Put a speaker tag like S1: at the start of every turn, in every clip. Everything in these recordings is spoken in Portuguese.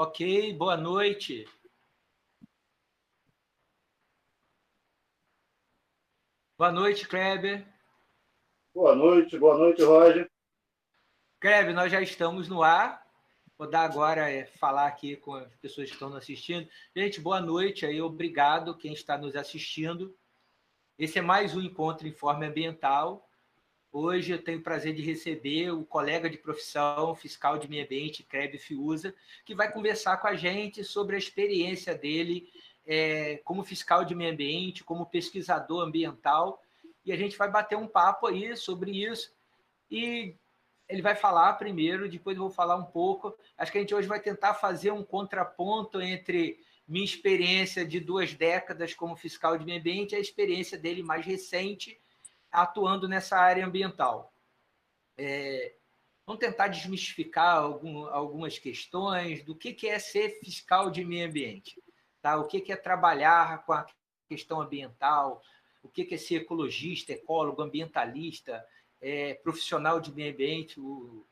S1: Ok, boa noite. Boa noite, Kleber.
S2: Boa noite, boa noite, Roger.
S1: Kleber, nós já estamos no ar. Vou dar agora, é, falar aqui com as pessoas que estão nos assistindo. Gente, boa noite aí, obrigado quem está nos assistindo. Esse é mais um encontro Informe Ambiental. Hoje eu tenho o prazer de receber o colega de profissão, fiscal de meio ambiente, Kreb Fiuza, que vai conversar com a gente sobre a experiência dele é, como fiscal de meio ambiente, como pesquisador ambiental, e a gente vai bater um papo aí sobre isso. E ele vai falar primeiro, depois eu vou falar um pouco. Acho que a gente hoje vai tentar fazer um contraponto entre minha experiência de duas décadas como fiscal de meio ambiente e a experiência dele mais recente atuando nessa área ambiental. É, vamos tentar desmistificar algum, algumas questões do que, que é ser fiscal de meio ambiente, tá? o que, que é trabalhar com a questão ambiental, o que, que é ser ecologista, ecólogo, ambientalista, é, profissional de meio ambiente. O,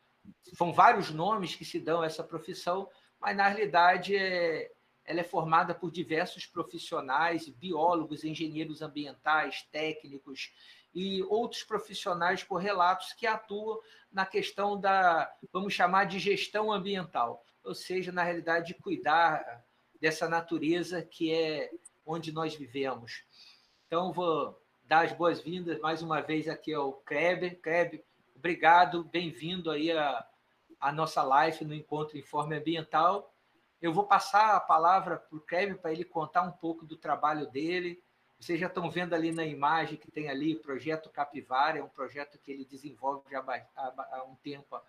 S1: são vários nomes que se dão a essa profissão, mas na realidade é, ela é formada por diversos profissionais, biólogos, engenheiros ambientais, técnicos, e outros profissionais correlatos que atuam na questão da, vamos chamar de gestão ambiental, ou seja, na realidade, de cuidar dessa natureza que é onde nós vivemos. Então, vou dar as boas-vindas mais uma vez aqui ao Kleber. Kleber, obrigado, bem-vindo aí à, à nossa live no Encontro Informe Ambiental. Eu vou passar a palavra para o Kleber para ele contar um pouco do trabalho dele, vocês já estão vendo ali na imagem que tem ali o projeto Capivara, é um projeto que ele desenvolve já há um tempo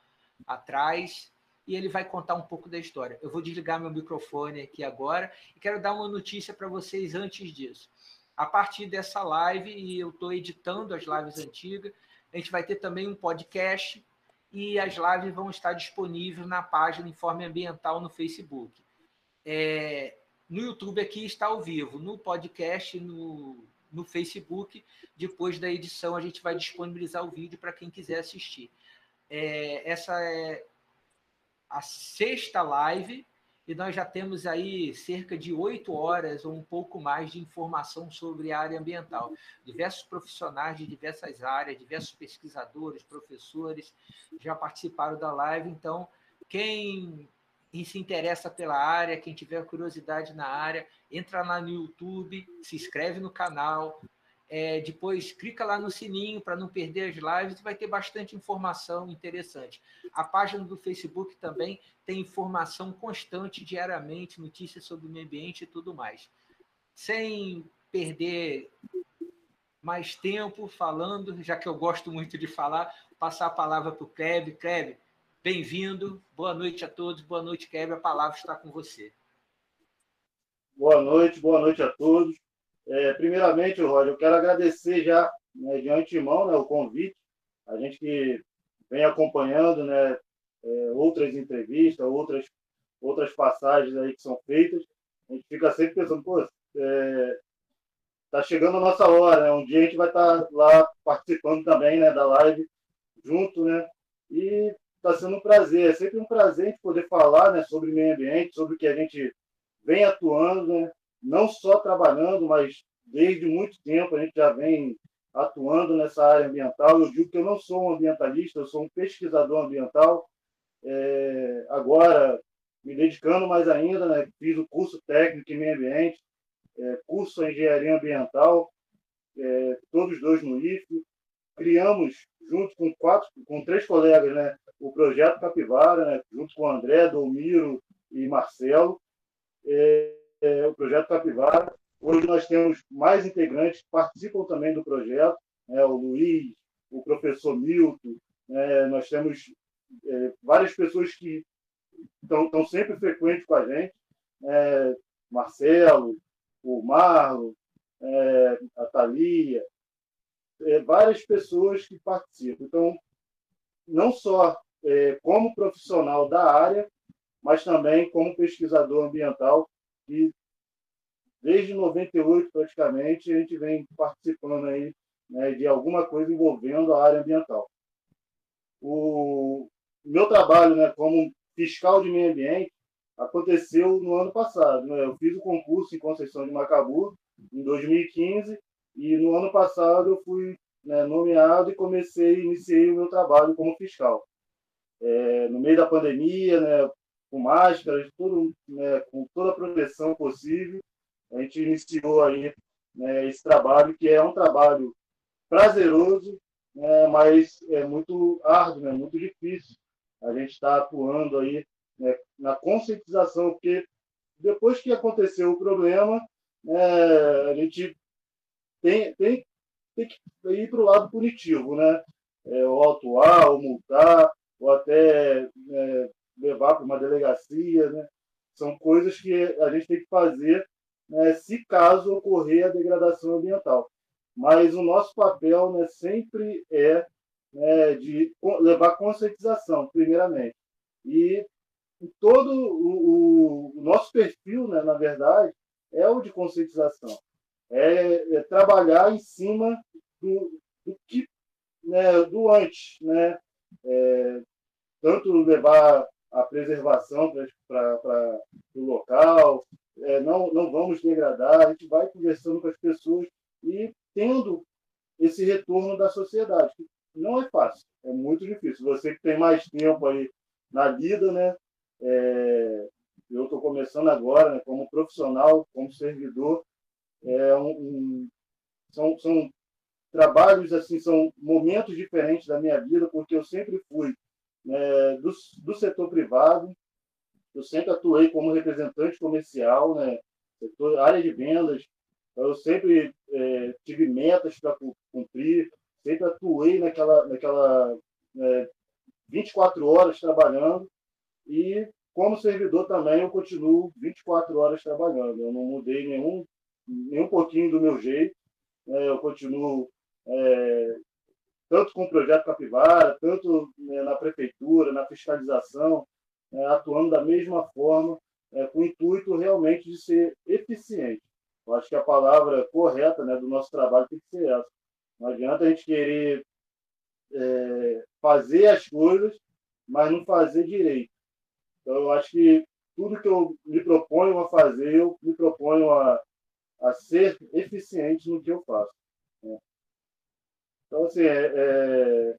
S1: atrás, e ele vai contar um pouco da história. Eu vou desligar meu microfone aqui agora e quero dar uma notícia para vocês antes disso. A partir dessa live, e eu estou editando as lives antigas, a gente vai ter também um podcast e as lives vão estar disponíveis na página Informe Ambiental no Facebook. É, no YouTube aqui está ao vivo, no podcast, no, no Facebook. Depois da edição, a gente vai disponibilizar o vídeo para quem quiser assistir. É, essa é a sexta live e nós já temos aí cerca de oito horas ou um pouco mais de informação sobre a área ambiental. Diversos profissionais de diversas áreas, diversos pesquisadores, professores já participaram da live. Então, quem e se interessa pela área, quem tiver curiosidade na área, entra lá no YouTube, se inscreve no canal, é, depois clica lá no sininho para não perder as lives vai ter bastante informação interessante. A página do Facebook também tem informação constante, diariamente, notícias sobre o meio ambiente e tudo mais. Sem perder mais tempo falando, já que eu gosto muito de falar, passar a palavra para o Kleb. Kleb, Bem-vindo, boa noite a todos, boa noite, Kevin, a palavra está com você.
S2: Boa noite, boa noite a todos. É, primeiramente, Roger, eu quero agradecer já né, de antemão né, o convite, a gente que vem acompanhando né, é, outras entrevistas, outras, outras passagens aí que são feitas, a gente fica sempre pensando, pô, é, tá chegando a nossa hora, né? Um dia a gente vai estar tá lá participando também, né, da live junto, né? E está sendo um prazer. É sempre um prazer poder falar né, sobre meio ambiente, sobre o que a gente vem atuando, né? não só trabalhando, mas desde muito tempo a gente já vem atuando nessa área ambiental. Eu digo que eu não sou um ambientalista, eu sou um pesquisador ambiental. É, agora, me dedicando mais ainda, né, fiz o curso técnico em meio ambiente, é, curso em engenharia ambiental, é, todos dois no IFE. Criamos, junto com quatro, com três colegas, né, o projeto Capivara, né, junto com André, Domiro e Marcelo, é, é, o projeto Capivara. Hoje nós temos mais integrantes que participam também do projeto, né, o Luiz, o professor Milton, né, nós temos é, várias pessoas que estão sempre frequentes com a gente, é, Marcelo, o Marlon, é, a Thalia, é, várias pessoas que participam. Então, não só é, como profissional da área, mas também como pesquisador ambiental e desde 98 praticamente a gente vem participando aí né, de alguma coisa envolvendo a área ambiental. O meu trabalho, né, como fiscal de meio ambiente, aconteceu no ano passado. Né? Eu fiz o concurso em Conceição de Macabu em 2015 e no ano passado eu fui né, nomeado e comecei, iniciei o meu trabalho como fiscal. É, no meio da pandemia, né, com máscaras, tudo, né, com toda a proteção possível, a gente iniciou aí né, esse trabalho, que é um trabalho prazeroso, né, mas é muito árduo, né, muito difícil. A gente está atuando aí na conscientização, porque depois que aconteceu o problema, né, a gente tem, tem, tem que ir para o lado punitivo, né? É, ou autuar, ou multar, ou até é, levar para uma delegacia, né? São coisas que a gente tem que fazer né, se caso ocorrer a degradação ambiental. Mas o nosso papel né, sempre é né, de levar conscientização, primeiramente. E todo o, o, o nosso perfil, né, na verdade, é o de conscientização. É, é trabalhar em cima do, do que né, do antes, né? É, tanto levar a preservação para o local, é, não, não vamos degradar, a gente vai conversando com as pessoas e tendo esse retorno da sociedade. Não é fácil, é muito difícil. Você que tem mais tempo aí na vida, né? É, eu estou começando agora, né, como profissional, como servidor. É um, um, são, são trabalhos assim, são momentos diferentes da minha vida, porque eu sempre fui né, do, do setor privado, eu sempre atuei como representante comercial, né, setor, área de vendas, eu sempre é, tive metas para cumprir, sempre atuei naquela, naquela é, 24 horas trabalhando. E como servidor também eu continuo 24 horas trabalhando. Eu não mudei nenhum, nenhum pouquinho do meu jeito. Né? Eu continuo é, tanto com o projeto Capivara, tanto né, na prefeitura, na fiscalização, é, atuando da mesma forma, é, com o intuito realmente de ser eficiente. Eu acho que a palavra correta né, do nosso trabalho tem que ser essa. Não adianta a gente querer é, fazer as coisas, mas não fazer direito. Então, eu acho que tudo que eu me proponho a fazer, eu me proponho a, a ser eficiente no que eu faço. Né? Então, assim, é, é,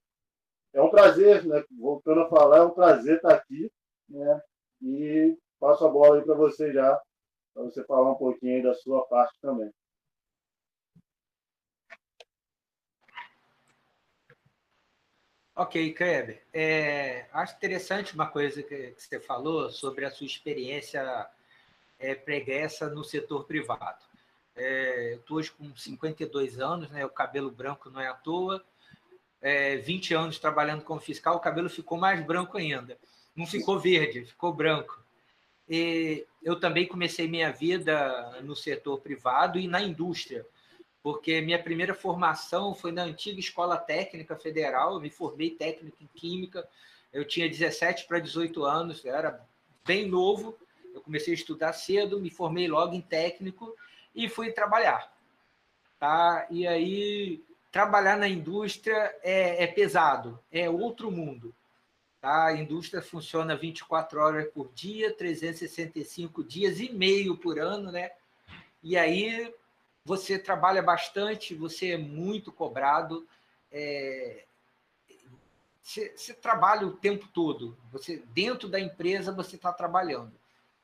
S2: é, um prazer, né? voltando a falar, é um prazer estar aqui. Né? E passo a bola aí para você já, para você falar um pouquinho da sua parte também.
S1: Ok, Kleber. É, acho interessante uma coisa que, que, você falou sobre a sua experiência é, pregressa no setor privado. É, eu estou hoje com 52 anos, né, o cabelo branco não é à toa. É, 20 anos trabalhando como fiscal, o cabelo ficou mais branco ainda. Não ficou verde, ficou branco. E eu também comecei minha vida no setor privado e na indústria porque minha primeira formação foi na antiga Escola Técnica Federal, eu me formei técnico em Química, eu tinha 17 para 18 anos, era bem novo, eu comecei a estudar cedo, me formei logo em técnico e fui trabalhar. Tá? E aí, trabalhar na indústria é, é pesado, é outro mundo. Tá? A indústria funciona 24 horas por dia, 365 dias e meio por ano, né? E aí você trabalha bastante, você é muito cobrado, é, você, você, trabalha o tempo todo. Você dentro da empresa você está trabalhando.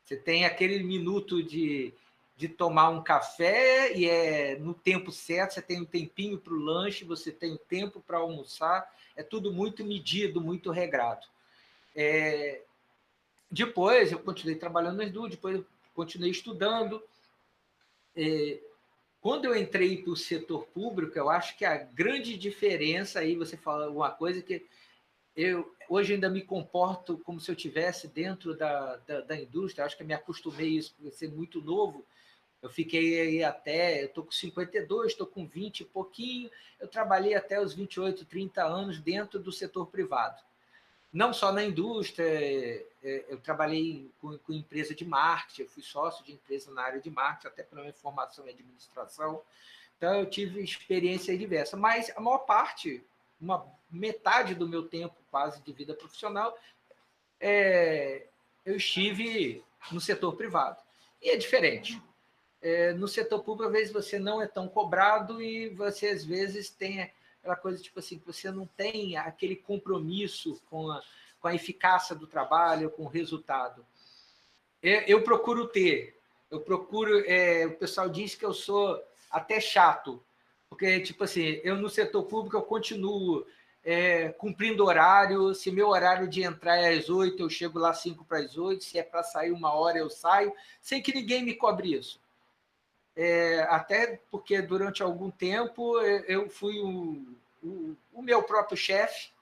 S1: Você tem aquele minuto de, de tomar um café e é no tempo certo. Você tem um tempinho para o lanche, você tem o tempo para almoçar. É tudo muito medido, muito regrado. É, depois eu continuei trabalhando nas duas, depois eu continuei estudando. É, quando eu entrei para o setor público, eu acho que a grande diferença aí, você fala uma coisa que eu hoje ainda me comporto como se eu tivesse dentro da, da, da indústria, acho que me acostumei a isso por ser muito novo. Eu fiquei aí até, eu estou com 52, estou com 20 e pouquinho, eu trabalhei até os 28, 30 anos dentro do setor privado não só na indústria, é, é, eu trabalhei com, com, empresa de marketing, eu fui sócio de empresa na área de marketing, até pela minha formação em administração. Então, eu tive experiência diversa, mas a maior parte, uma metade do meu tempo quase de vida profissional, é, eu estive no setor privado. E é diferente. É, no setor público, às vezes, você não é tão cobrado e você, às vezes, tem aquela coisa tipo assim, que você não tem aquele compromisso com a, com a eficácia do trabalho, com o resultado. Eu, eu procuro ter, eu procuro. É, o pessoal diz que eu sou até chato, porque, tipo assim, eu no setor público eu continuo é, cumprindo horário. Se meu horário de entrar é às oito, eu chego lá cinco para as oito. Se é para sair uma hora, eu saio, sem que ninguém me cobre isso. É, até porque durante algum tempo eu fui o, o, o meu próprio chefe,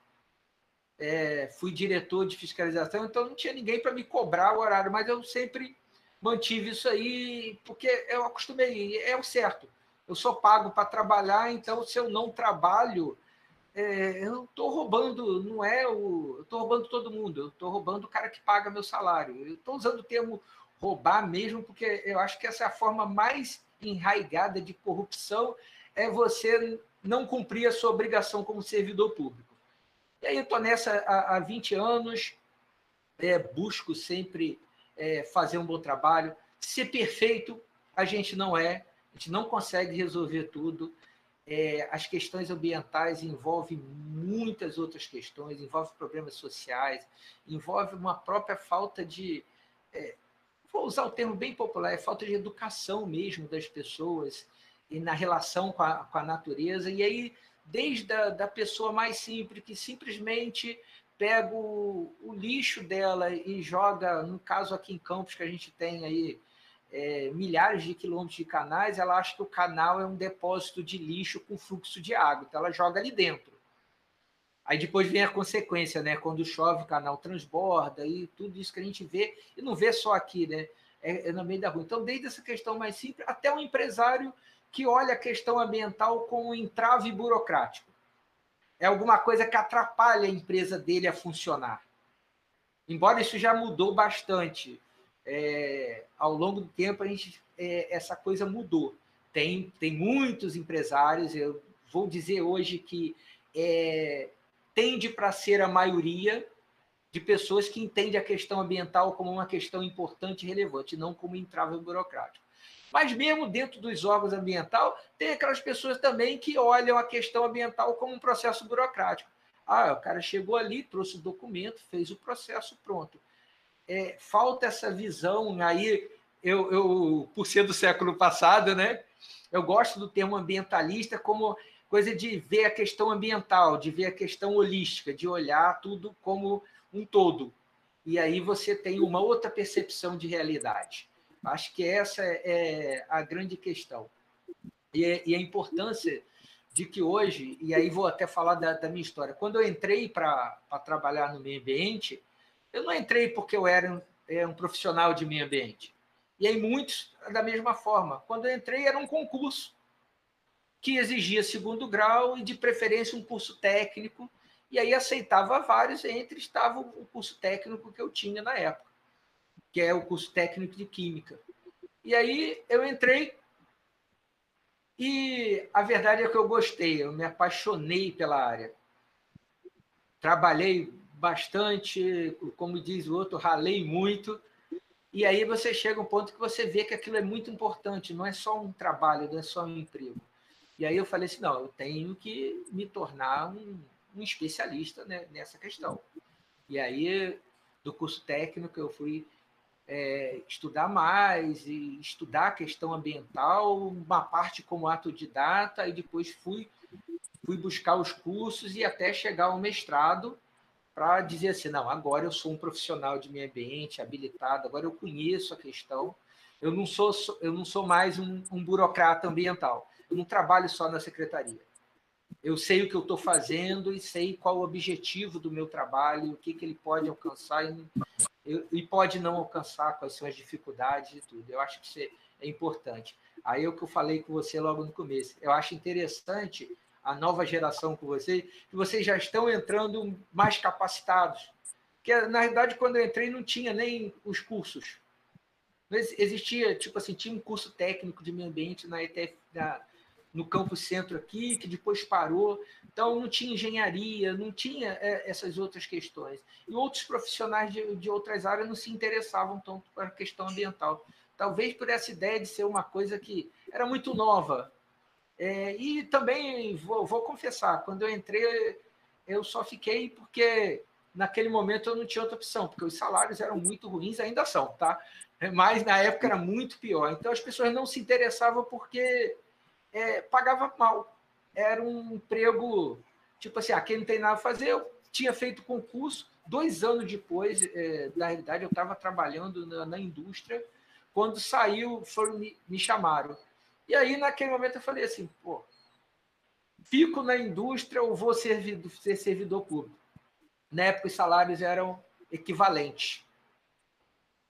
S1: é, fui diretor de fiscalização, então não tinha ninguém para me cobrar o horário, mas eu sempre mantive isso aí, porque eu acostumei, é o certo. Eu sou pago para trabalhar, então se eu não trabalho, é, eu estou roubando, não é o. Eu estou roubando todo mundo, eu estou roubando o cara que paga meu salário. Eu estou usando o termo roubar mesmo, porque eu acho que essa é a forma mais enraigada de corrupção, é você não cumprir a sua obrigação como servidor público. E aí eu estou nessa há, há 20 anos, é, busco sempre é, fazer um bom trabalho. Ser perfeito, a gente não é, a gente não consegue resolver tudo. É, as questões ambientais envolvem muitas outras questões, envolve problemas sociais, envolve uma própria falta de. É, vou usar o termo bem popular, é falta de educação mesmo das pessoas e na relação com a, com a natureza. E aí, desde a da pessoa mais simples, que simplesmente pega o, o, lixo dela e joga, no caso aqui em Campos, que a gente tem aí é, milhares de quilômetros de canais, ela acha que o canal é um depósito de lixo com fluxo de água, então ela joga ali dentro. Aí depois vem a consequência, né? Quando chove, o canal transborda e tudo isso que a gente vê, e não vê só aqui, né? É, é no meio da rua. Então, desde essa questão mais simples, até o empresário que olha a questão ambiental como um entrave burocrático. É alguma coisa que atrapalha a empresa dele a funcionar. Embora isso já mudou bastante é, ao longo do tempo a gente é, essa coisa mudou. Tem, tem muitos empresários, eu vou dizer hoje que é, tende para ser a maioria de pessoas que entendem a questão ambiental como uma questão importante e relevante, não como entrave burocrático. Mas mesmo dentro dos órgãos ambiental, tem aquelas pessoas também que olham a questão ambiental como um processo burocrático. Ah, o cara chegou ali, trouxe o documento, fez o processo, pronto é, falta essa visão. Aí, eu, eu, por ser do século passado, né, eu gosto do termo ambientalista como coisa de ver a questão ambiental, de ver a questão holística, de olhar tudo como um todo. E aí você tem uma outra percepção de realidade. Acho que essa é a grande questão. E, e a importância de que hoje, e aí vou até falar da, da minha história, quando eu entrei para trabalhar no meio ambiente, eu não entrei porque eu era um, é, um profissional de meio ambiente. E aí muitos da mesma forma. Quando eu entrei era um concurso que exigia segundo grau e de preferência um curso técnico. E aí aceitava vários, entre estava o curso técnico que eu tinha na época, que é o curso técnico de química. E aí eu entrei e a verdade é que eu gostei, eu me apaixonei pela área. Trabalhei bastante, como diz o outro, ralei muito. E aí você chega a um ponto que você vê que aquilo é muito importante, não é só um trabalho, não é só um emprego. E aí eu falei assim, não, eu tenho que me tornar um, um especialista né, nessa questão. E aí, do curso técnico, eu fui é, estudar mais e estudar a questão ambiental, uma parte como autodidata, e depois fui, fui buscar os cursos e até chegar ao mestrado, para dizer assim, não, agora eu sou um profissional de meio ambiente, habilitado, agora eu conheço a questão, eu não sou, eu não sou mais um, um burocrata ambiental, eu não trabalho só na secretaria. Eu sei o que eu estou fazendo e sei qual o objetivo do meu trabalho, o que, que ele pode alcançar e, e pode não alcançar, quais são as dificuldades e tudo. Eu acho que isso é, é importante. Aí é o que eu falei com você logo no começo. Eu acho interessante a nova geração com vocês, que vocês já estão entrando mais capacitados. Que na realidade, quando eu entrei, não tinha nem os cursos. Existia, tipo assim, tinha um curso técnico de meio ambiente na ETF, na, no campo centro aqui, que depois parou. Então, não tinha engenharia, não tinha é, essas outras questões. E outros profissionais de, de outras áreas não se interessavam tanto com a questão ambiental. Talvez por essa ideia de ser uma coisa que era muito nova. É, e também, vou, vou confessar, quando eu entrei, eu só fiquei porque naquele momento eu não tinha outra opção, porque os salários eram muito ruins, ainda são, tá? Mas na época era muito pior. Então as pessoas não se interessavam porque é, pagava mal. Era um emprego, tipo assim, ah, não tem nada a fazer. Eu tinha feito concurso, dois anos depois, é, na realidade, eu estava trabalhando na, na, indústria. Quando saiu, foram me, me chamaram. E aí, naquele momento, eu falei assim: pô, fico na indústria ou vou ser, ser servidor público? Na época, os salários eram equivalentes.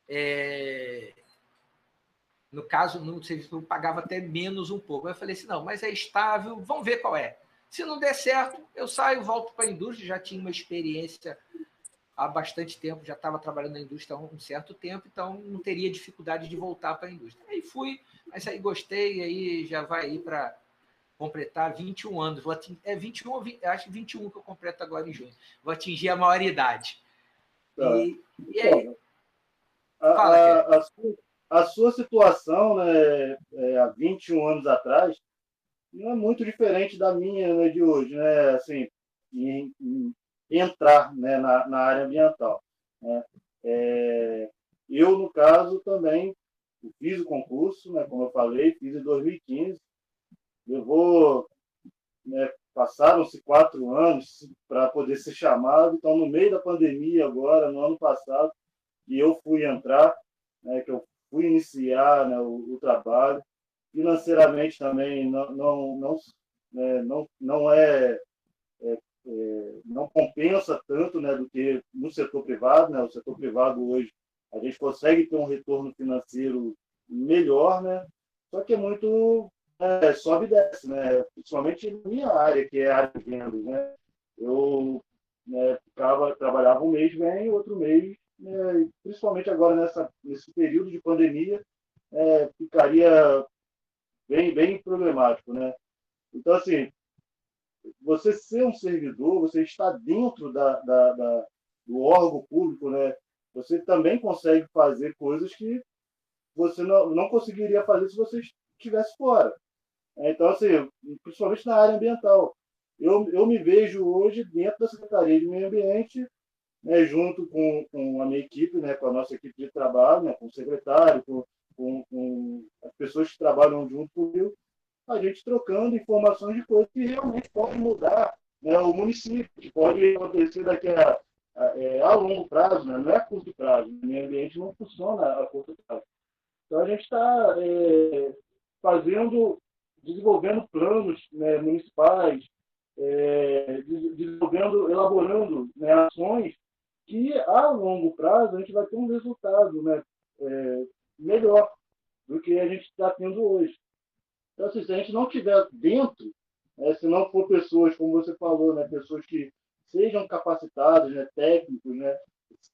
S1: É, no caso, no serviço pagava até menos um pouco. Eu falei assim, não, mas é estável, vamos ver qual é. Se não der certo, eu saio, volto para a indústria, já tinha uma experiência há bastante tempo, já estava trabalhando na indústria há um certo tempo, então não teria dificuldade de voltar para a indústria. Aí fui, mas aí gostei, aí já vai aí para completar 21 anos. Vou atingir, é 21, acho 21 que eu completo agora em junho. Vou atingir a maioridade.
S2: Tá. E, e aí, a, Fala, a, a, sua, a sua situação, né, é, há 21 anos atrás, não é muito diferente da minha né, de hoje, né? Assim, em, em entrar né, na, na, área ambiental. Né? É, eu, no caso, também fiz o concurso, né, como eu falei, fiz em 2015. Levou, né, passaram-se quatro anos para poder ser chamado. Então, no meio da pandemia, agora, no ano passado, que eu fui entrar, né, que eu fui iniciar né, o, o, trabalho. Financeiramente também não, não, não, né, não, não é, é, é, não compensa tanto né, do que no setor privado. Né? O setor privado hoje a gente consegue ter um retorno financeiro melhor, né? Só que é muito é, sobe e desce, né? Principalmente na minha área, que é a área de vendas, né? Eu né, ficava, trabalhava um mês bem, outro mês é, principalmente agora nessa, nesse período de pandemia, é, ficaria bem, bem problemático. Né? Então, assim, você ser um servidor, você está dentro da, da, da, do órgão público, né? você também consegue fazer coisas que você não, não conseguiria fazer se você estivesse fora. Então, assim, principalmente na área ambiental. Eu, eu me vejo hoje dentro da Secretaria de Meio Ambiente né, junto com, com a minha equipe, né, com a nossa equipe de trabalho, né, com o secretário, com, com, com as pessoas que trabalham junto comigo, a gente trocando informações de coisas que realmente podem mudar né, o município, que pode acontecer daqui a, a, é, a longo prazo, né, não é a curto prazo. O meio ambiente não funciona a curto prazo. Então, a gente está é, fazendo, desenvolvendo planos né, municipais, é, desenvolvendo, elaborando né, ações que a longo prazo a gente vai ter um resultado né, é, melhor do que a gente está tendo hoje. Então, assim, se a gente não tiver dentro, né, se não for pessoas, como você falou, né, pessoas que sejam capacitadas, né, técnicos, né,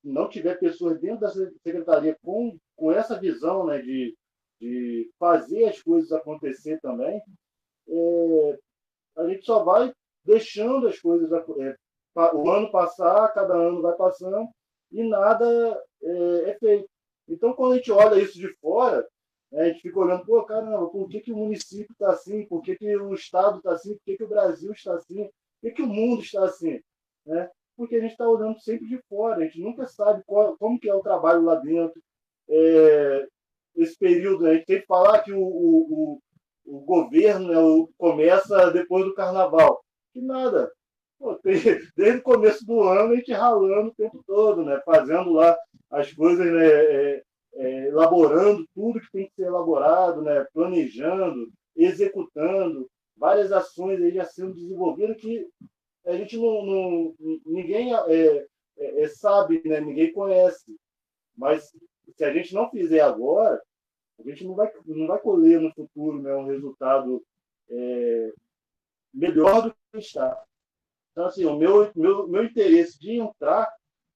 S2: não tiver pessoas dentro da secretaria com, com essa visão né, de, de fazer as coisas acontecer também, é, a gente só vai deixando as coisas é, o ano passar, cada ano vai passando e nada é, é feito. Então, quando a gente olha isso de fora, né, a gente fica olhando, pô, caramba, por que, que o município está assim? Por que, que o Estado está assim? Por que, que o Brasil está assim? Por que, que o mundo está assim? Né? Porque a gente está olhando sempre de fora, a gente nunca sabe qual, como que é o trabalho lá dentro. É, esse período, a gente tem que falar que o, o, o, o governo né, começa depois do carnaval. Que nada, Pô, desde o começo do ano a gente ralando o tempo todo, né? fazendo lá as coisas, né? É, é, elaborando tudo que tem que ser elaborado, né? planejando, executando, várias ações aí já sendo desenvolvidas que a gente não, não ninguém é, é, é, sabe, né? ninguém conhece. Mas se a gente não fizer agora, a gente não vai, não vai colher no futuro né? um resultado é, melhor do que está. Então, assim, o meu, meu, meu interesse de entrar,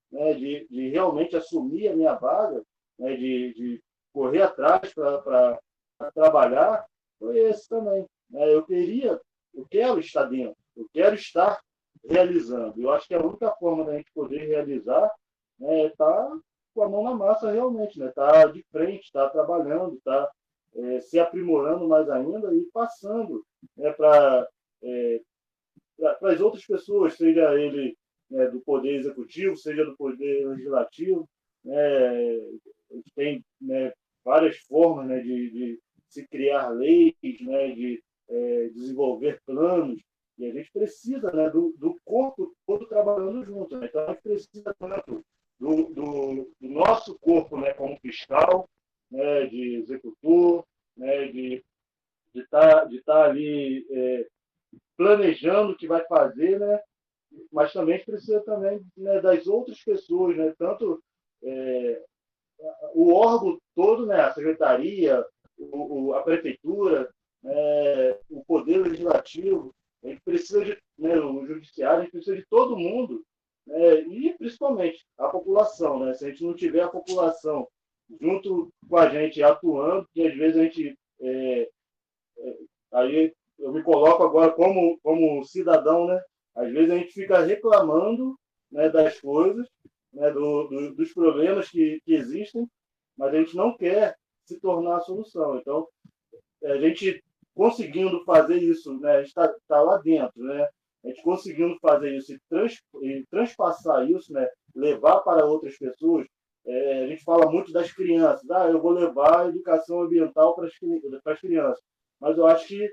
S2: né, de, de realmente assumir a minha vaga, né, de, de correr atrás para trabalhar, foi esse também. Né? Eu queria, eu quero estar dentro, eu quero estar realizando. Eu acho que a única forma da gente poder realizar né, é estar com a mão na massa realmente, né? Tá de frente, está trabalhando, está é, se aprimorando mais ainda e passando né, para é, para as outras pessoas, seja ele né, do poder executivo, seja do poder legislativo, né, tem né, várias formas né, de, de, se criar leis, né, de é, desenvolver planos, e a gente precisa né, do, do corpo todo trabalhando junto. Né? Então, a gente precisa tanto do, do, do nosso corpo né, como fiscal, né, de executor, né, de estar tá, de tá ali é, planejando o que vai fazer, né, mas também precisa também né, das outras pessoas, né, tanto é, o órgão todo, né, a secretaria, o, o, a prefeitura, né, o poder legislativo, a gente precisa de, né, o judiciário, a gente precisa de todo mundo né, e principalmente a população. Né? Se a gente não tiver a população junto com a gente atuando, que às vezes a gente. É, é, aí eu me coloco agora como, como cidadão, né? Às vezes a gente fica reclamando né, das coisas, né, do, do, dos problemas que, que existem, mas a gente não quer se tornar a solução. Então, a gente conseguindo fazer isso, né, a gente está tá lá dentro, né? a gente conseguindo fazer isso e, trans, e transpassar isso, né, levar para outras pessoas, é, a gente fala muito das crianças, ah, eu vou levar a educação ambiental para as, para as crianças, mas eu acho que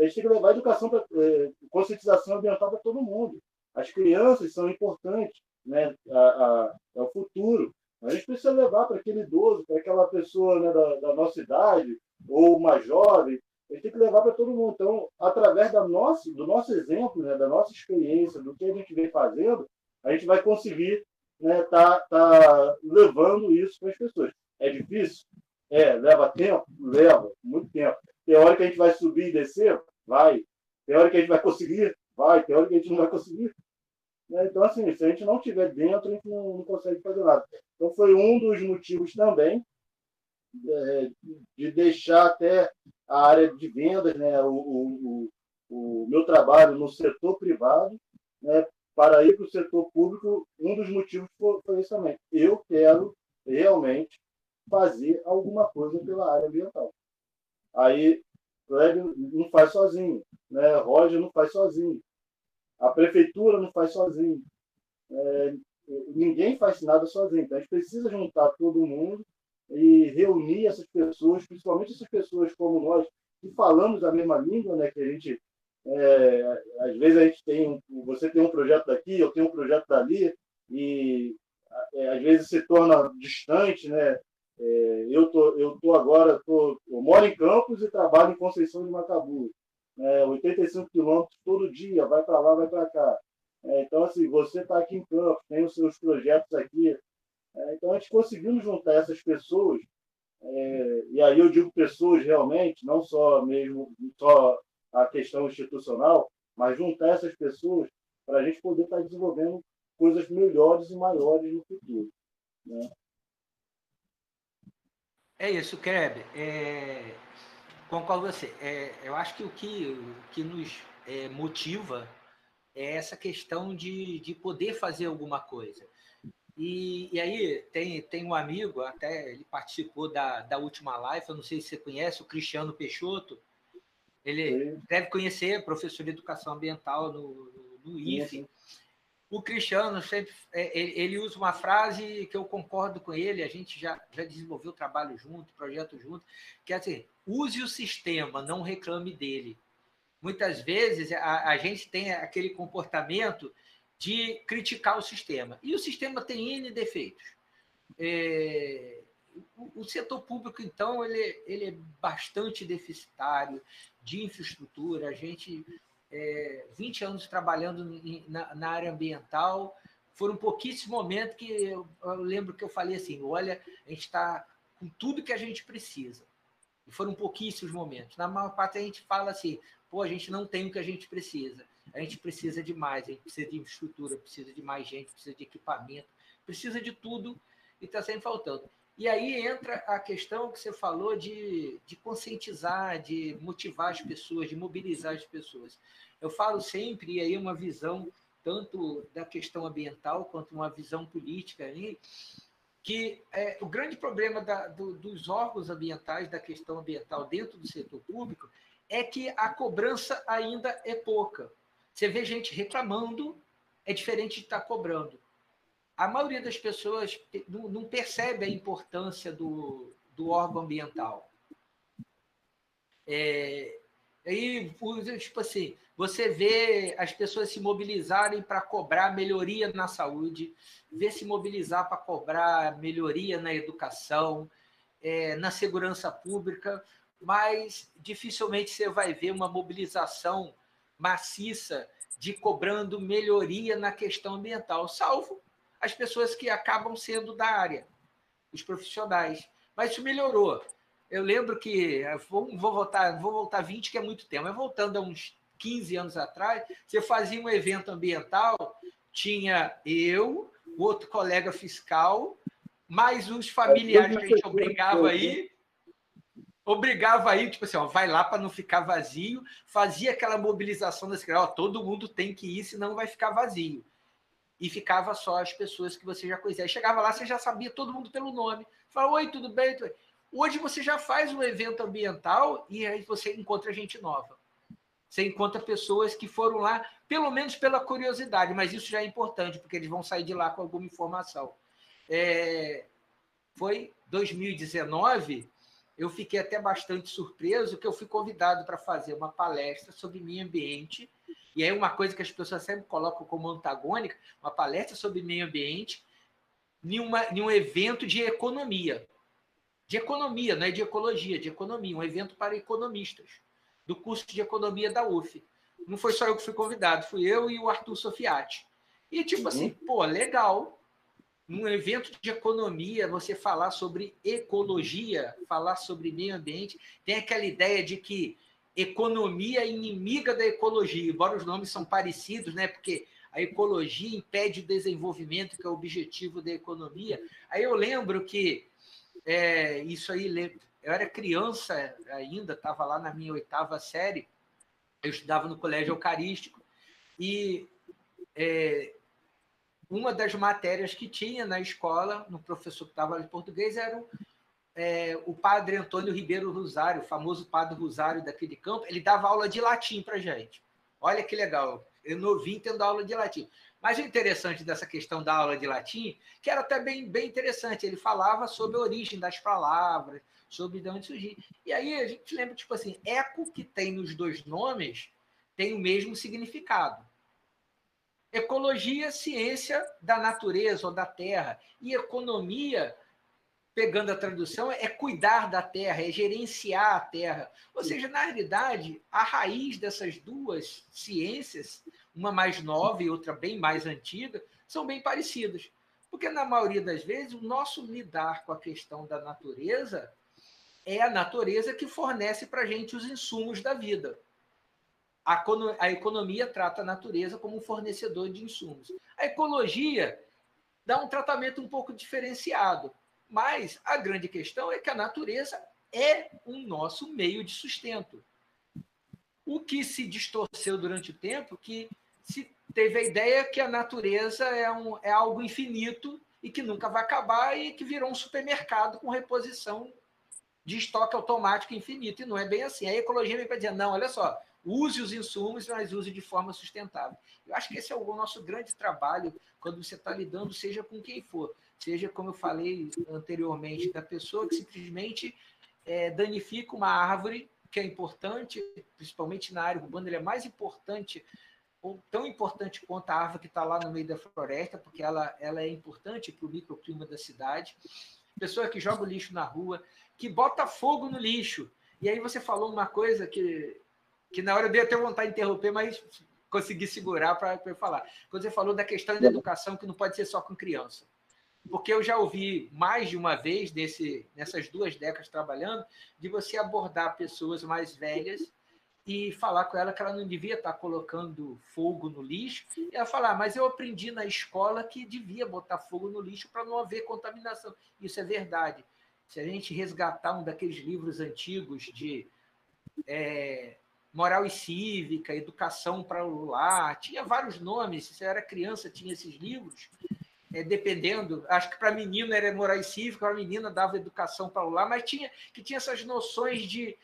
S2: a gente tem que levar educação, para, é, conscientização ambiental para todo mundo. As crianças são importantes, né, a, a, é o futuro. A gente precisa levar para aquele idoso, para aquela pessoa né, da, da nossa idade, ou mais jovem, a gente tem que levar para todo mundo. Então, através da nossa, do nosso exemplo, né, da nossa experiência, do que a gente vem fazendo, a gente vai conseguir né, tá, tá levando isso para as pessoas. É difícil? É. Leva tempo? Leva. Muito tempo. Tem hora que a gente vai subir e descer? Vai. Tem hora que a gente vai conseguir? Vai. Tem hora que a gente não vai conseguir? Né? Então, assim, se a gente não estiver dentro, a gente não, não consegue fazer nada. Então, foi um dos motivos também é, de deixar até a área de vendas, né, o, o, o, meu trabalho no setor privado, né, para ir para o setor público, um dos motivos foi, foi isso também. Eu quero realmente fazer alguma coisa pela área ambiental. Aí, Clébio não faz sozinho, né? Roger não faz sozinho, a prefeitura não faz sozinho, é, ninguém faz nada sozinho. Então, a gente precisa juntar todo mundo e reunir essas pessoas, principalmente essas pessoas como nós, que falamos a mesma língua, né? Que a gente, é, às vezes a gente tem, você tem um projeto daqui, eu tenho um projeto dali, e é, às vezes se torna distante, né? É, eu tô, eu tô agora, tô, eu moro em Campos e trabalho em Conceição de Macabu, né? 85 quilômetros todo dia, vai para lá, vai para cá. É, então, assim, você está aqui em Campos, tem os seus projetos aqui, é, então, a gente conseguindo juntar essas pessoas, é, e aí eu digo pessoas realmente, não só mesmo só a questão institucional, mas juntar essas pessoas para a gente poder estar tá desenvolvendo coisas melhores e maiores no futuro. Né?
S1: É isso, Kreb. É, concordo com você. É, eu acho que o que, o que nos é, motiva é essa questão de, de poder fazer alguma coisa. E, e, aí tem, tem um amigo, até ele participou da, da última live, eu não sei se você conhece, o Cristiano Peixoto. Ele Sim. deve conhecer, professor de educação ambiental no, no, no IFE. O Cristiano sempre é, ele usa uma frase que eu concordo com ele, a gente já, já desenvolveu trabalho junto, projeto junto, que é assim: use o sistema, não reclame dele. Muitas vezes a, a gente tem aquele comportamento de criticar o sistema. E o sistema tem N defeitos. É, o, o, setor público, então, ele, ele é bastante deficitário de infraestrutura. A gente, é, 20 anos trabalhando na, na, área ambiental, foram pouquíssimos momentos que eu, eu lembro que eu falei assim: olha, a gente está com tudo que a gente precisa. E foram pouquíssimos momentos. Na maior parte a gente fala assim: pô, a gente não tem o que a gente precisa a gente precisa de mais, a gente precisa de infraestrutura, precisa de mais gente, precisa de equipamento, precisa de tudo e está sempre faltando. E aí entra a questão que você falou de, de conscientizar, de motivar as pessoas, de mobilizar as pessoas. Eu falo sempre, e aí uma visão tanto da questão ambiental quanto uma visão política ali, que é, o grande problema da, do, dos órgãos ambientais, da questão ambiental dentro do setor público, é que a cobrança ainda é pouca. Você vê gente reclamando, é diferente de estar cobrando. A maioria das pessoas não, percebe a importância do, do órgão ambiental. É, aí, tipo assim, você vê as pessoas se mobilizarem para cobrar melhoria na saúde, vê se mobilizar para cobrar melhoria na educação, é, na segurança pública, mas dificilmente você vai ver uma mobilização maciça de cobrando melhoria na questão ambiental, salvo as pessoas que acabam sendo da área, os profissionais. Mas isso melhorou. Eu lembro que vou, vou voltar, vou voltar 20, que é muito tempo, mas voltando a uns 15 anos atrás, você fazia um evento ambiental, tinha eu, outro colega fiscal, mais os familiares que a gente obrigava aí, obrigava aí, tipo assim, ó, vai lá para não ficar vazio, fazia aquela mobilização das crianças, todo mundo tem que ir, senão vai ficar vazio. E ficava só as pessoas que você já conhecia. Aí chegava lá, você já sabia todo mundo pelo nome. Falava, oi, tudo bem? Hoje você já faz um evento ambiental e aí você encontra gente nova. Você encontra pessoas que foram lá, pelo menos pela curiosidade, mas isso já é importante, porque eles vão sair de lá com alguma informação. É, foi 2019, eu fiquei até bastante surpreso que eu fui convidado para fazer uma palestra sobre meio ambiente. E aí, uma coisa que as pessoas sempre colocam como antagônica: uma palestra sobre meio ambiente em, uma, em um evento de economia. De economia, não é de ecologia, de economia, um evento para economistas do curso de economia da UF. Não foi só eu que fui convidado, fui eu e o Arthur Sofiati. E tipo assim, uhum. pô, legal. Num evento de economia, você falar sobre ecologia, falar sobre meio ambiente, tem aquela ideia de que economia é inimiga da ecologia, embora os nomes são parecidos, né? Porque a ecologia impede o desenvolvimento, que é o objetivo da economia. Aí eu lembro que é, isso aí eu era criança ainda, estava lá na minha oitava série, eu estudava no colégio eucarístico, e é, uma das matérias que tinha na escola, no professor que estava de português, era o, é, o padre Antônio Ribeiro Rosário, o famoso padre Rosário daquele campo, ele dava aula de latim para gente. Olha que legal, eu novinho tendo aula de latim. Mas o interessante dessa questão da aula de latim, que era bem, bem interessante, ele falava sobre a origem das palavras, sobre de onde surgir. E aí a gente lembra, tipo assim, eco que tem nos dois nomes tem o mesmo significado. Ecologia, ciência da natureza ou da terra. E economia, pegando a tradução, é cuidar da terra, é gerenciar a terra. Ou seja, na realidade, a raiz dessas duas ciências, uma mais nova e outra bem mais antiga, são bem parecidas. Porque, na maioria das vezes, o nosso lidar com a questão da natureza é a natureza que fornece para a gente os insumos da vida. A, economia trata a natureza como um fornecedor de insumos. A ecologia dá um tratamento um pouco diferenciado, mas a grande questão é que a natureza é um nosso meio de sustento. O que se distorceu durante o tempo que se teve a ideia que a natureza é, um, é algo infinito e que nunca vai acabar e que virou um supermercado com reposição de estoque automático infinito, e não é bem assim. A ecologia vem para dizer, não, olha só, use os insumos, mas use de forma sustentável. Eu acho que esse é o nosso grande trabalho quando você está lidando, seja com quem for, seja, como eu falei anteriormente, da pessoa que simplesmente é, danifica uma árvore, que é importante, principalmente na área urbana, ele é mais importante, ou tão importante quanto a árvore que está lá no meio da floresta, porque ela, ela é importante para o microclima da cidade. Pessoa que joga o lixo na rua, que bota fogo no lixo. E aí você falou uma coisa que, que na hora eu dei até vontade de interromper, mas consegui segurar para eu falar. Quando você falou da questão da educação, que não pode ser só com criança. Porque eu já ouvi mais de uma vez, nesse, nessas duas décadas trabalhando, de você abordar pessoas mais velhas e falar com ela que ela não devia estar colocando fogo no lixo. E ela falar, ah, mas eu aprendi na escola que devia botar fogo no lixo para não haver contaminação. Isso é verdade. Se a gente resgatar um daqueles livros antigos de é, moral e cívica, educação para o lar, tinha vários nomes. Se você era criança, tinha esses livros. É, dependendo, acho que para menino era moral e cívica, para menina dava educação para o lar, mas tinha que tinha essas noções de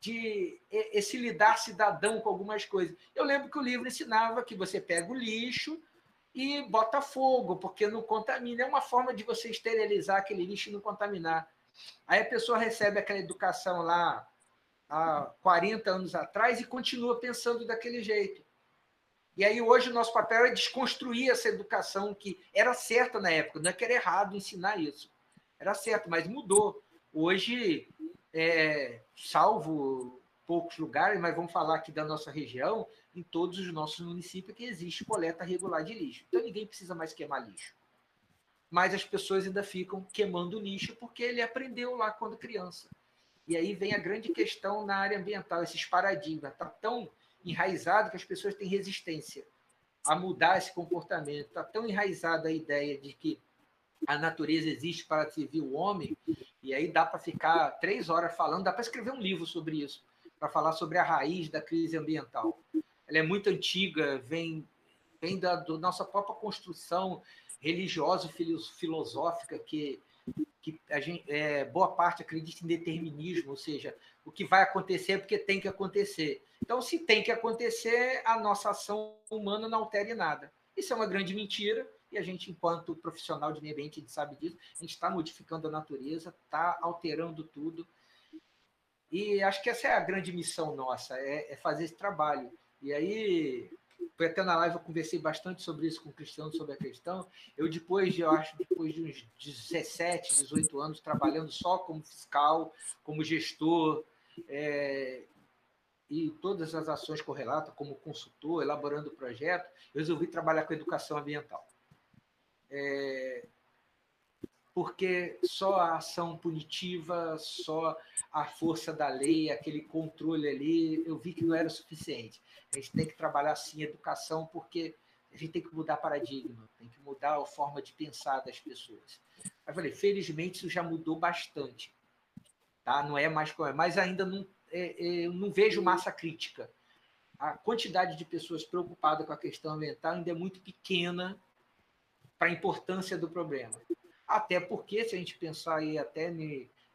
S1: de esse lidar cidadão com algumas coisas. Eu lembro que o livro ensinava que você pega o lixo e bota fogo, porque não contamina. É uma forma de você esterilizar aquele lixo e não contaminar. Aí a pessoa recebe aquela educação lá há 40 anos atrás e continua pensando daquele jeito. E aí hoje o nosso papel é desconstruir essa educação que era certa na época, não é que era errado ensinar isso. Era certo, mas mudou. Hoje é, salvo poucos lugares, mas vamos falar aqui da nossa região, em todos os nossos municípios que existe coleta regular de lixo. Então ninguém precisa mais queimar lixo. Mas as pessoas ainda ficam queimando lixo porque ele aprendeu lá quando criança. E aí vem a grande questão na área ambiental, esses paradigmas. Está tão enraizado que as pessoas têm resistência a mudar esse comportamento. Está tão enraizada a ideia de que a natureza existe para servir o homem, e aí dá para ficar três horas falando, dá para escrever um livro sobre isso, para falar sobre a raiz da crise ambiental. Ela é muito antiga, vem, vem da, da nossa própria construção religiosa filosófica que que a gente, é, boa parte acredita em determinismo, ou seja, o que vai acontecer é porque tem que acontecer. Então, se tem que acontecer, a nossa ação humana não altere nada. Isso é uma grande mentira, e a gente, enquanto profissional de meio ambiente, a gente sabe disso, a gente está modificando a natureza, está alterando tudo. E acho que essa é a grande missão nossa, é, é fazer esse trabalho. E aí, até na live eu conversei bastante sobre isso com o Cristiano, sobre a questão. Eu, depois de, eu acho, depois de uns 17, 18 anos trabalhando só como fiscal, como gestor, é, e todas as ações correlatas, como consultor, elaborando o projeto, eu resolvi trabalhar com educação ambiental é, porque só a ação punitiva, só a força da lei, aquele controle ali, eu vi que não era suficiente. A gente tem que trabalhar sim educação, porque a gente tem que mudar paradigma, tem que mudar a forma de pensar das pessoas. Eu falei, felizmente isso já mudou bastante, tá? Não é mais como é, mas ainda não, é, é, não vejo massa crítica. A quantidade de pessoas preocupadas com a questão ambiental ainda é muito pequena para a importância do problema. Até porque, se a gente pensar aí, até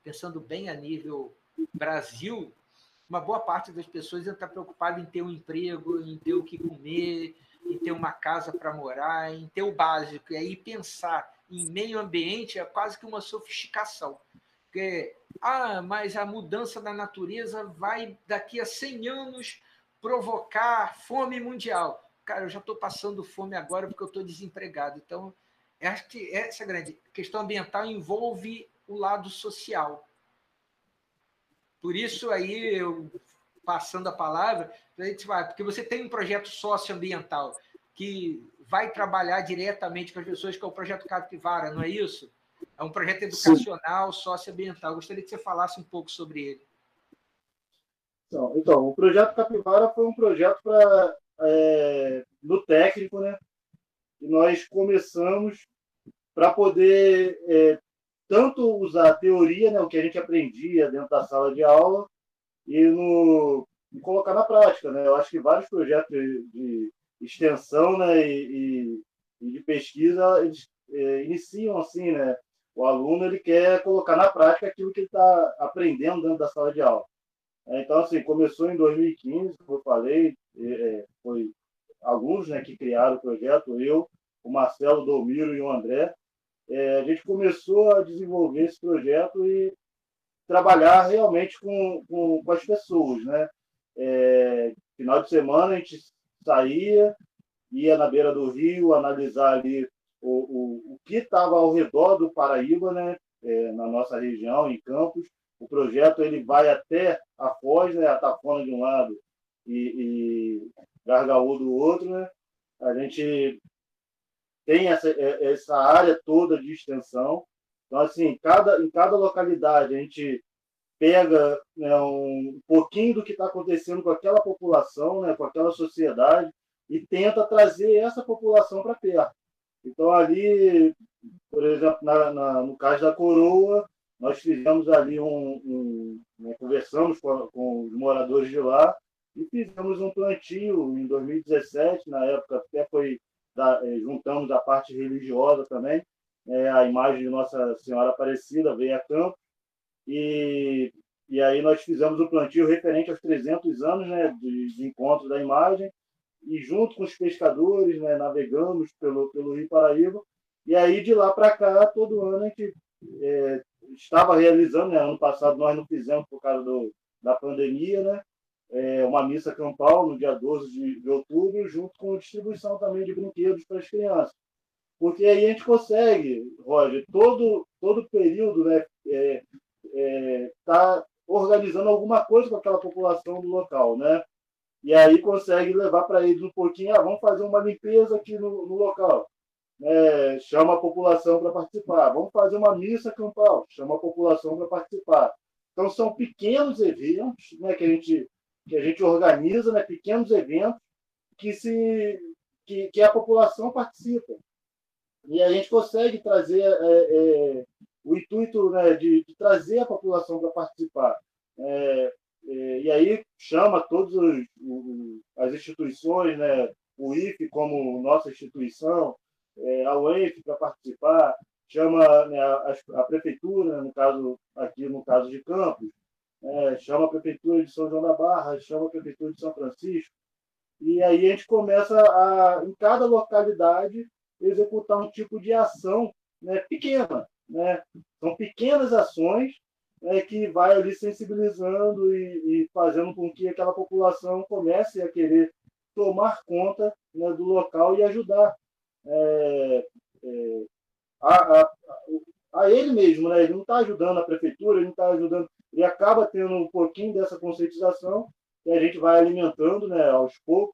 S1: pensando bem a nível Brasil, uma boa parte das pessoas está preocupada em ter um emprego, em ter o que comer, em ter uma casa para morar, em ter o básico. E aí pensar em meio ambiente é quase que uma sofisticação. Porque, ah, mas a mudança da natureza vai, daqui a 100 anos, provocar fome mundial cara, eu já estou passando fome agora porque eu estou desempregado. Então, acho que essa é grande questão ambiental envolve o lado social. Por isso aí eu passando a palavra, a gente vai, porque você tem um projeto socioambiental que vai trabalhar diretamente com as pessoas, que é o projeto Capivara, não é isso? É um projeto educacional, Sim. socioambiental. Eu gostaria que você falasse um pouco sobre ele.
S2: Então, então o projeto Capivara foi um projeto para é, no técnico, né? Nós começamos para poder é, tanto usar a teoria, né, o que a gente aprendia dentro da sala de aula, e, no, e colocar na prática. Né? Eu acho que vários projetos de, extensão né, e, e, de pesquisa eles é, iniciam assim, né? O aluno ele quer colocar na prática aquilo que ele está aprendendo dentro da sala de aula. É, então, assim, começou em 2015, como eu falei, é, foi alguns né, que criaram o projeto, eu, o Marcelo, o Domiro e o André. É, a gente começou a desenvolver esse projeto e trabalhar realmente com, com, com as pessoas. Né? É, final de semana a gente saía, ia na beira do rio analisar ali o, o, o que estava ao redor do Paraíba, né? É, na nossa região, em Campos, o projeto ele vai até a Foz, né, a Tafona de um lado e, e Gargaú do outro. Né? A gente tem essa, é, essa área toda de extensão. Então, assim, cada, em cada localidade a gente pega né, um pouquinho do que está acontecendo com aquela população, né, com aquela sociedade, e tenta trazer essa população para perto. Então, ali, por exemplo, na, na, no caso da coroa, nós fizemos ali um. um né, conversamos com, com, os moradores de lá e fizemos um plantio em 2017, na época até foi. Da, eh, juntamos a parte religiosa também, é, a imagem de Nossa Senhora Aparecida veio a campo, e, e aí nós fizemos o plantio referente aos 300 anos né, de, de encontro da imagem, e junto com os pescadores, né, navegamos pelo, pelo Rio Paraíba, e aí de lá para cá, todo ano a gente é, estava realizando, né, ano passado nós não fizemos por causa do, da pandemia, né, é, uma missa campal no dia 12 de, de outubro, junto com distribuição também de brinquedos para as crianças. Porque aí a gente consegue, Roger, todo, todo período, né, é, é, tá organizando alguma coisa com aquela população do local, né? E aí consegue levar para eles um pouquinho, ah, vamos fazer uma limpeza aqui no, no local. É, chama a população para participar. Vamos fazer uma missa campal, chama a população para participar. Então são pequenos eventos né, que, a gente, que a gente organiza, né, pequenos eventos que, se, que, que a população participa. E a gente consegue trazer é, é, o intuito né, de, de, trazer a população para participar. É, é, e aí chama todas as instituições, né, o IFE como nossa instituição, é, a UENF para participar, chama né, a, a, prefeitura, no caso aqui no caso de Campos, é, chama a prefeitura de São João da Barra, chama a prefeitura de São Francisco, e aí a gente começa a, em cada localidade, executar um tipo de ação né, pequena. Né? São pequenas ações né, que vai ali sensibilizando e, e, fazendo com que aquela população comece a querer tomar conta né, do local e ajudar é, é, a, a, a, ele mesmo. Né? Ele não está ajudando a prefeitura, ele não está ajudando. Ele acaba tendo um pouquinho dessa conscientização e a gente vai alimentando né, aos poucos,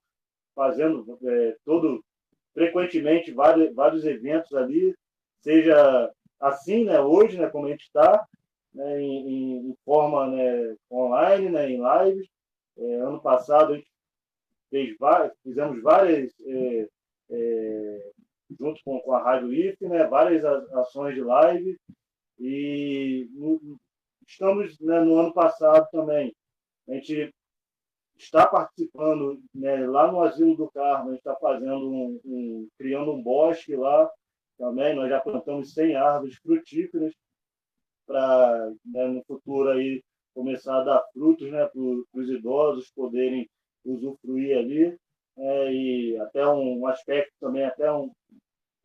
S2: fazendo é, todo frequentemente vários, vários eventos ali, seja assim, né, hoje, né, como a gente está, né, em, em, forma né, online, né, em lives. É, ano passado a gente fez várias, fizemos várias, é, é, junto com, com, a Rádio IF, né, várias ações de live. E estamos né, no ano passado também. A gente está participando né, lá no Asilo do Carmo, a gente está fazendo um, um, criando um bosque lá também. Nós já plantamos 100 árvores frutíferas para né, no futuro aí começar a dar frutos né, para os idosos poderem usufruir ali. É, e até um, aspecto também, até um,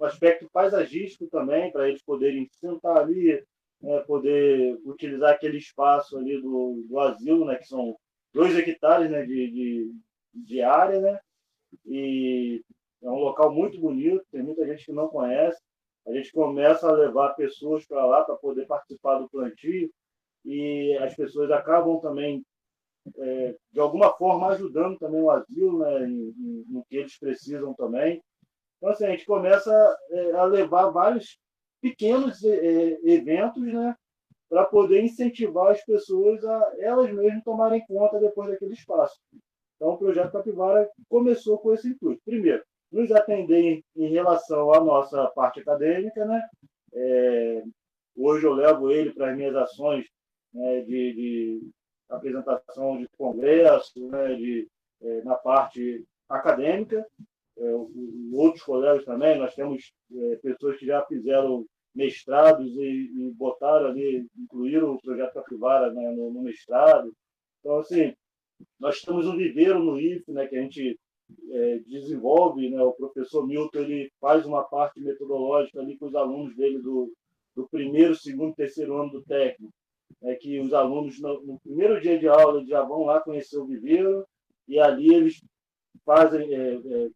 S2: um aspecto paisagístico também, para eles poderem sentar ali, né, poder utilizar aquele espaço ali do, do asilo, né, que são dois hectares né, de, de, de área, né? E é um local muito bonito, tem muita gente que não conhece. A gente começa a levar pessoas para lá para poder participar do plantio e as pessoas acabam também, é, de alguma forma, ajudando também o asilo né, no que eles precisam também. Então, assim, a gente começa é, a levar vários pequenos é, eventos né, para poder incentivar as pessoas a elas mesmas tomarem conta depois daquele espaço. Então, o projeto Capivara começou com esse intuito. Primeiro, nos atender em relação à nossa parte acadêmica, né? É, hoje eu levo ele para as minhas ações né, de, de, apresentação de congresso, né, de, é, na parte acadêmica. É, outros colegas também, nós temos pessoas que já fizeram mestrados e, e botaram ali, incluíram o projeto Capivara né, no, no, mestrado. Então, assim, nós temos um viveiro no IF, né, que a gente é, desenvolve, né, o professor Milton ele faz uma parte metodológica ali com os alunos dele do, do primeiro, segundo, terceiro ano do técnico, é que os alunos no, no primeiro dia de aula já vão lá conhecer o viveiro e ali eles fazem, é, é,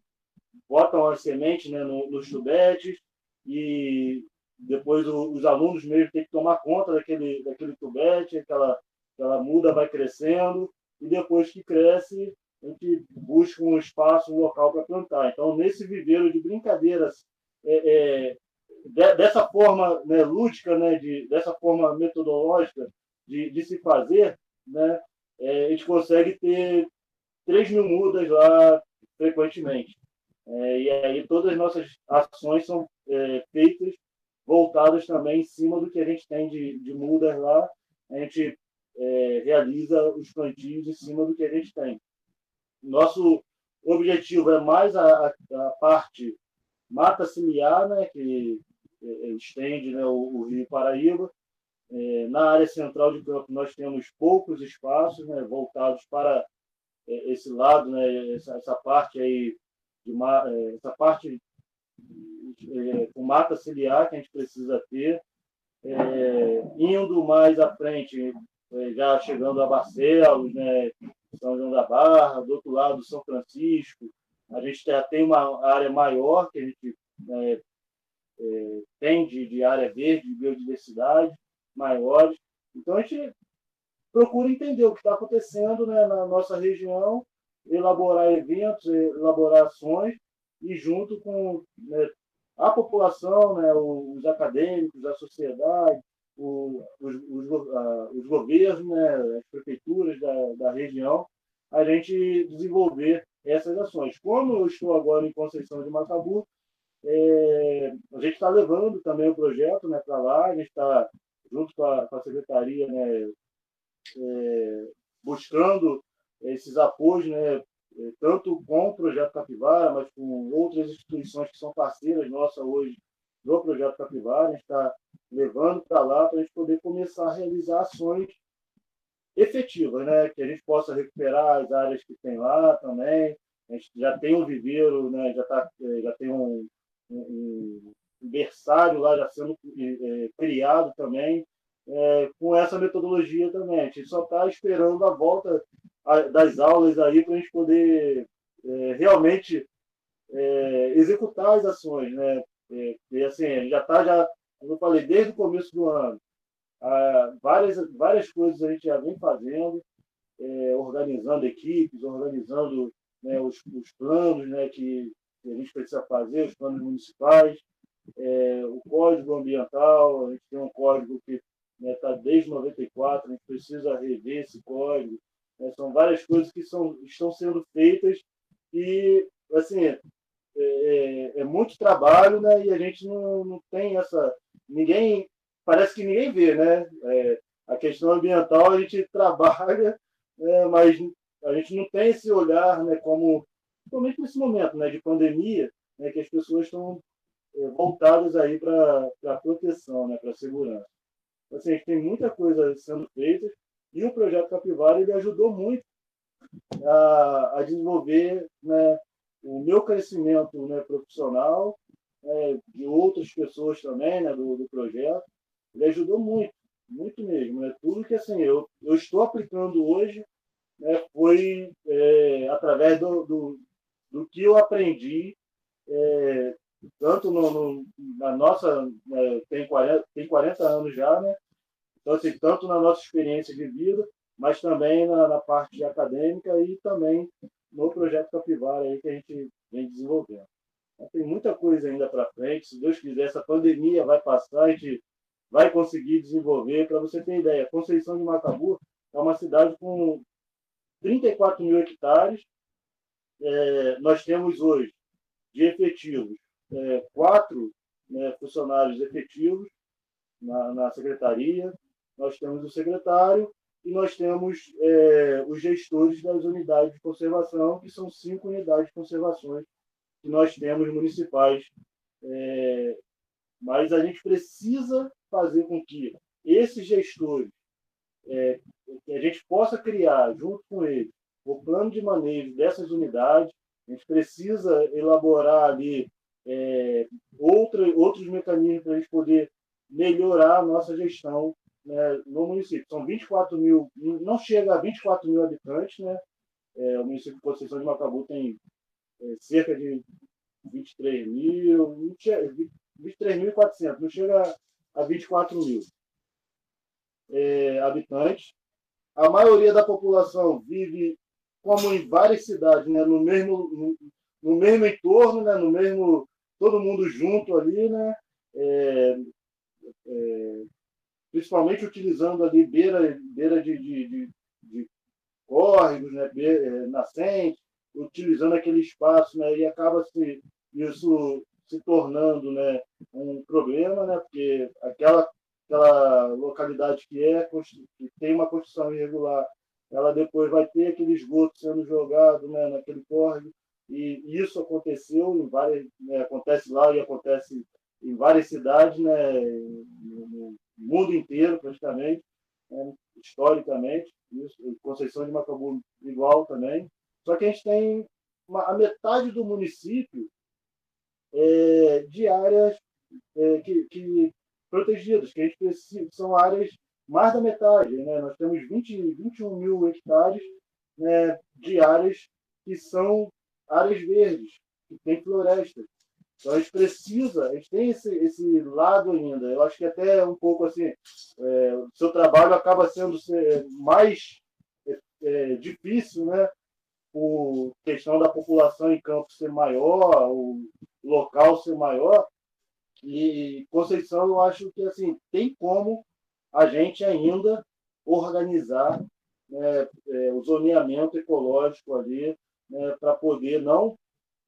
S2: botam as sementes né, no, nos tubetes e depois o, os alunos mesmo têm que tomar conta daquele, daquele tubete, aquela, aquela muda vai crescendo, e depois que cresce, a gente busca um espaço, um local para plantar. Então, nesse viveiro de brincadeiras, é, é, de, dessa forma né, lúdica, né, de, dessa forma metodológica, de, de se fazer, né, é, a gente consegue ter 3 mil mudas lá frequentemente. É, e aí todas as nossas ações são é, feitas voltadas também em cima do que a gente tem de, de mudas lá. A gente é, realiza os plantios em cima do que a gente tem. Nosso objetivo é mais a, a parte mata ciliar, né, que é, é, estende né, o, o, Rio Paraíba. É, na área central de campo, nós temos poucos espaços né, voltados para é, esse lado, né, essa, essa parte aí de é, essa parte com mata ciliar que a gente precisa ter. indo mais à frente, já chegando a Barcelos, né, São João da Barra, do outro lado São Francisco, a gente já tem uma área maior que a gente é, é, tem de, de, área verde, de biodiversidade maiores. Então a gente procura entender o que está acontecendo né, na nossa região, elaborar eventos, elaborar ações e junto com né, a população, né, os acadêmicos, a sociedade, o, os, os, os, governos, né, as prefeituras da, da região, a gente desenvolver essas ações. Como eu estou agora em Conceição de Macabu, é, a gente está levando também o projeto né, para lá, a gente está, junto com a, com a secretaria, né, é, buscando esses apoios, né, tanto com o Projeto Capivara, mas com outras instituições que são parceiras nossas hoje do Projeto Capivara. A gente está levando para lá para a gente poder começar a realizar ações efetivas, né? que a gente possa recuperar as áreas que tem lá também. A gente já tem um viveiro, né? já, tá, é, já tem um, um, um berçário lá já sendo é, criado também, é, com essa metodologia também. A gente só está esperando a volta das aulas aí para a gente poder é, realmente é, executar as ações. Né? É, e assim, já está, já, como eu falei, desde o começo do ano, ah, várias, várias coisas a gente já vem fazendo, é, organizando equipes, organizando né, os, os, planos né, que, que, a gente precisa fazer, os planos municipais, é, o código ambiental, a gente tem um código que está né, tá desde 94, a gente precisa rever esse código. Né, são várias coisas que são, estão sendo feitas e, assim, é, é, é, muito trabalho, né? E a gente não, não tem essa. Ninguém parece que ninguém vê, né? É, a questão ambiental a gente trabalha, né, mas a gente não tem esse olhar, né, como, principalmente nesse momento né, de pandemia, né, que as pessoas estão é, voltadas aí para a proteção, né, para segurança. Então, assim, a gente tem muita coisa sendo feita e o projeto Capivara ele ajudou muito a, a desenvolver né, o meu crescimento né, profissional, né, de outras pessoas também né, do, do projeto, ele ajudou muito, muito mesmo. Né? Tudo que assim, eu, eu estou aplicando hoje né, foi é, através do, do, do, que eu aprendi, é, tanto no, no, na nossa, né, tem, 40, tem 40 anos já, né? Então, assim, tanto na nossa experiência de vida, mas também na, na parte acadêmica e também no projeto Capivara aí que a gente vem desenvolvendo. Então, tem muita coisa ainda para frente. Se Deus quiser, essa pandemia vai passar, a gente vai conseguir desenvolver. Para você ter ideia, Conceição de Macabu é uma cidade com 34 mil hectares. É, nós temos hoje, de efetivos, é, quatro né, funcionários efetivos na, na, secretaria. Nós temos o secretário e nós temos é, os gestores das unidades de conservação, que são cinco unidades de conservações que nós temos municipais é, mas a gente precisa fazer com que esses gestores, é, que a gente possa criar, junto com eles, o plano de manejo dessas unidades. A gente precisa elaborar ali é, outra, outros mecanismos para a gente poder melhorar a nossa gestão né, no município. São 24 mil, não chega a 24 mil habitantes, né? É, o município de Conceição de Macabu tem é, cerca de 23 mil, 23.400, não chega a 24 mil é, habitantes. A maioria da população vive, como em várias cidades, né, no, mesmo, no, no mesmo entorno, né, no mesmo todo mundo junto ali, né, é, é, principalmente utilizando ali beira, beira de, de, de, de córregos, né, beira, nascente, utilizando aquele espaço, né, e acaba se isso se tornando, né, um problema, né, porque aquela aquela localidade que é que tem uma construção irregular, ela depois vai ter aquele esgoto sendo jogado, né, naquele córrego e isso aconteceu em várias, né, acontece lá e acontece em várias cidades, né, no mundo inteiro praticamente, né, historicamente, isso, Conceição de Macabu igual também. Só que a gente tem uma, a metade do município é, de áreas é, que, que, protegidas, que a gente precisa, são áreas mais da metade. Né? Nós temos 20, 21 mil hectares né, de áreas que são áreas verdes, que tem floresta. Então a gente precisa, a gente tem esse, esse lado ainda. Eu acho que até um pouco assim, é, o seu trabalho acaba sendo mais é, é, difícil, né? Por questão da população em campo ser maior, o local ser maior. E Conceição, eu acho que assim tem como a gente ainda organizar né, é, o zoneamento ecológico ali né, para poder não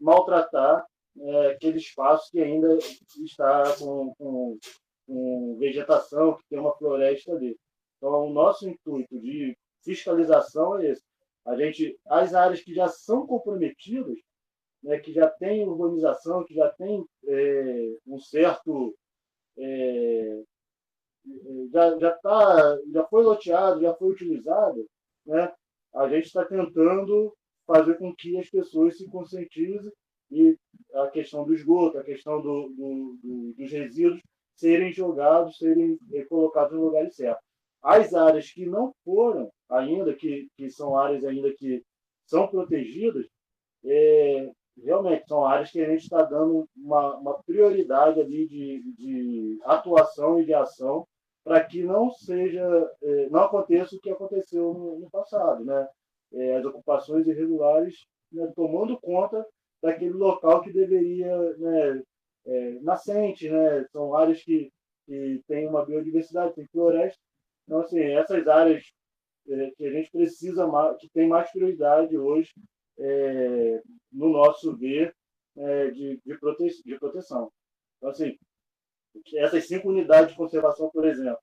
S2: maltratar é, aquele espaço que ainda está com, com, com, vegetação, que tem uma floresta ali. Então, o nosso intuito de fiscalização é esse. A gente, as áreas que já são comprometidas, né, que já tem urbanização, que já tem é, um certo é, já já tá já foi loteado já foi utilizado né a gente está tentando fazer com que as pessoas se conscientizem e a questão do esgoto, a questão do, do, do, dos resíduos serem jogados, serem colocados no lugar certo. As áreas que não foram ainda, que, que são áreas ainda que são protegidas, é, realmente são áreas que a gente está dando uma, uma prioridade ali de, de atuação e de ação para que não seja, é, não aconteça o que aconteceu no, no passado, né? É, as ocupações irregulares né, tomando conta daquele local que deveria né, é, nascente, né? São áreas que, que têm uma biodiversidade, tem floresta. Então, assim, essas áreas é, que a gente precisa mais, que tem mais prioridade hoje é, no nosso ver é, de, de, prote, de proteção. Então, assim, essas cinco unidades de conservação, por exemplo,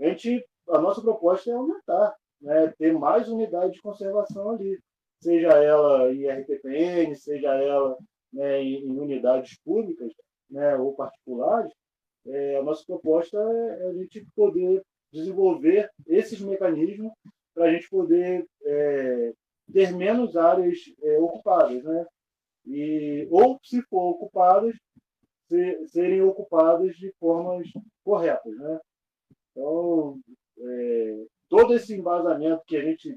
S2: a gente, a nossa proposta é aumentar, né, ter mais unidades de conservação ali seja ela em RPPN, seja ela né, em, em, unidades públicas né, ou particulares, é, a nossa proposta é a gente poder desenvolver esses mecanismos para a gente poder é, ter menos áreas é, ocupadas, né? E, ou, se for ocupadas, ser, serem ocupadas de formas corretas, né? Então, é, todo esse embasamento que a gente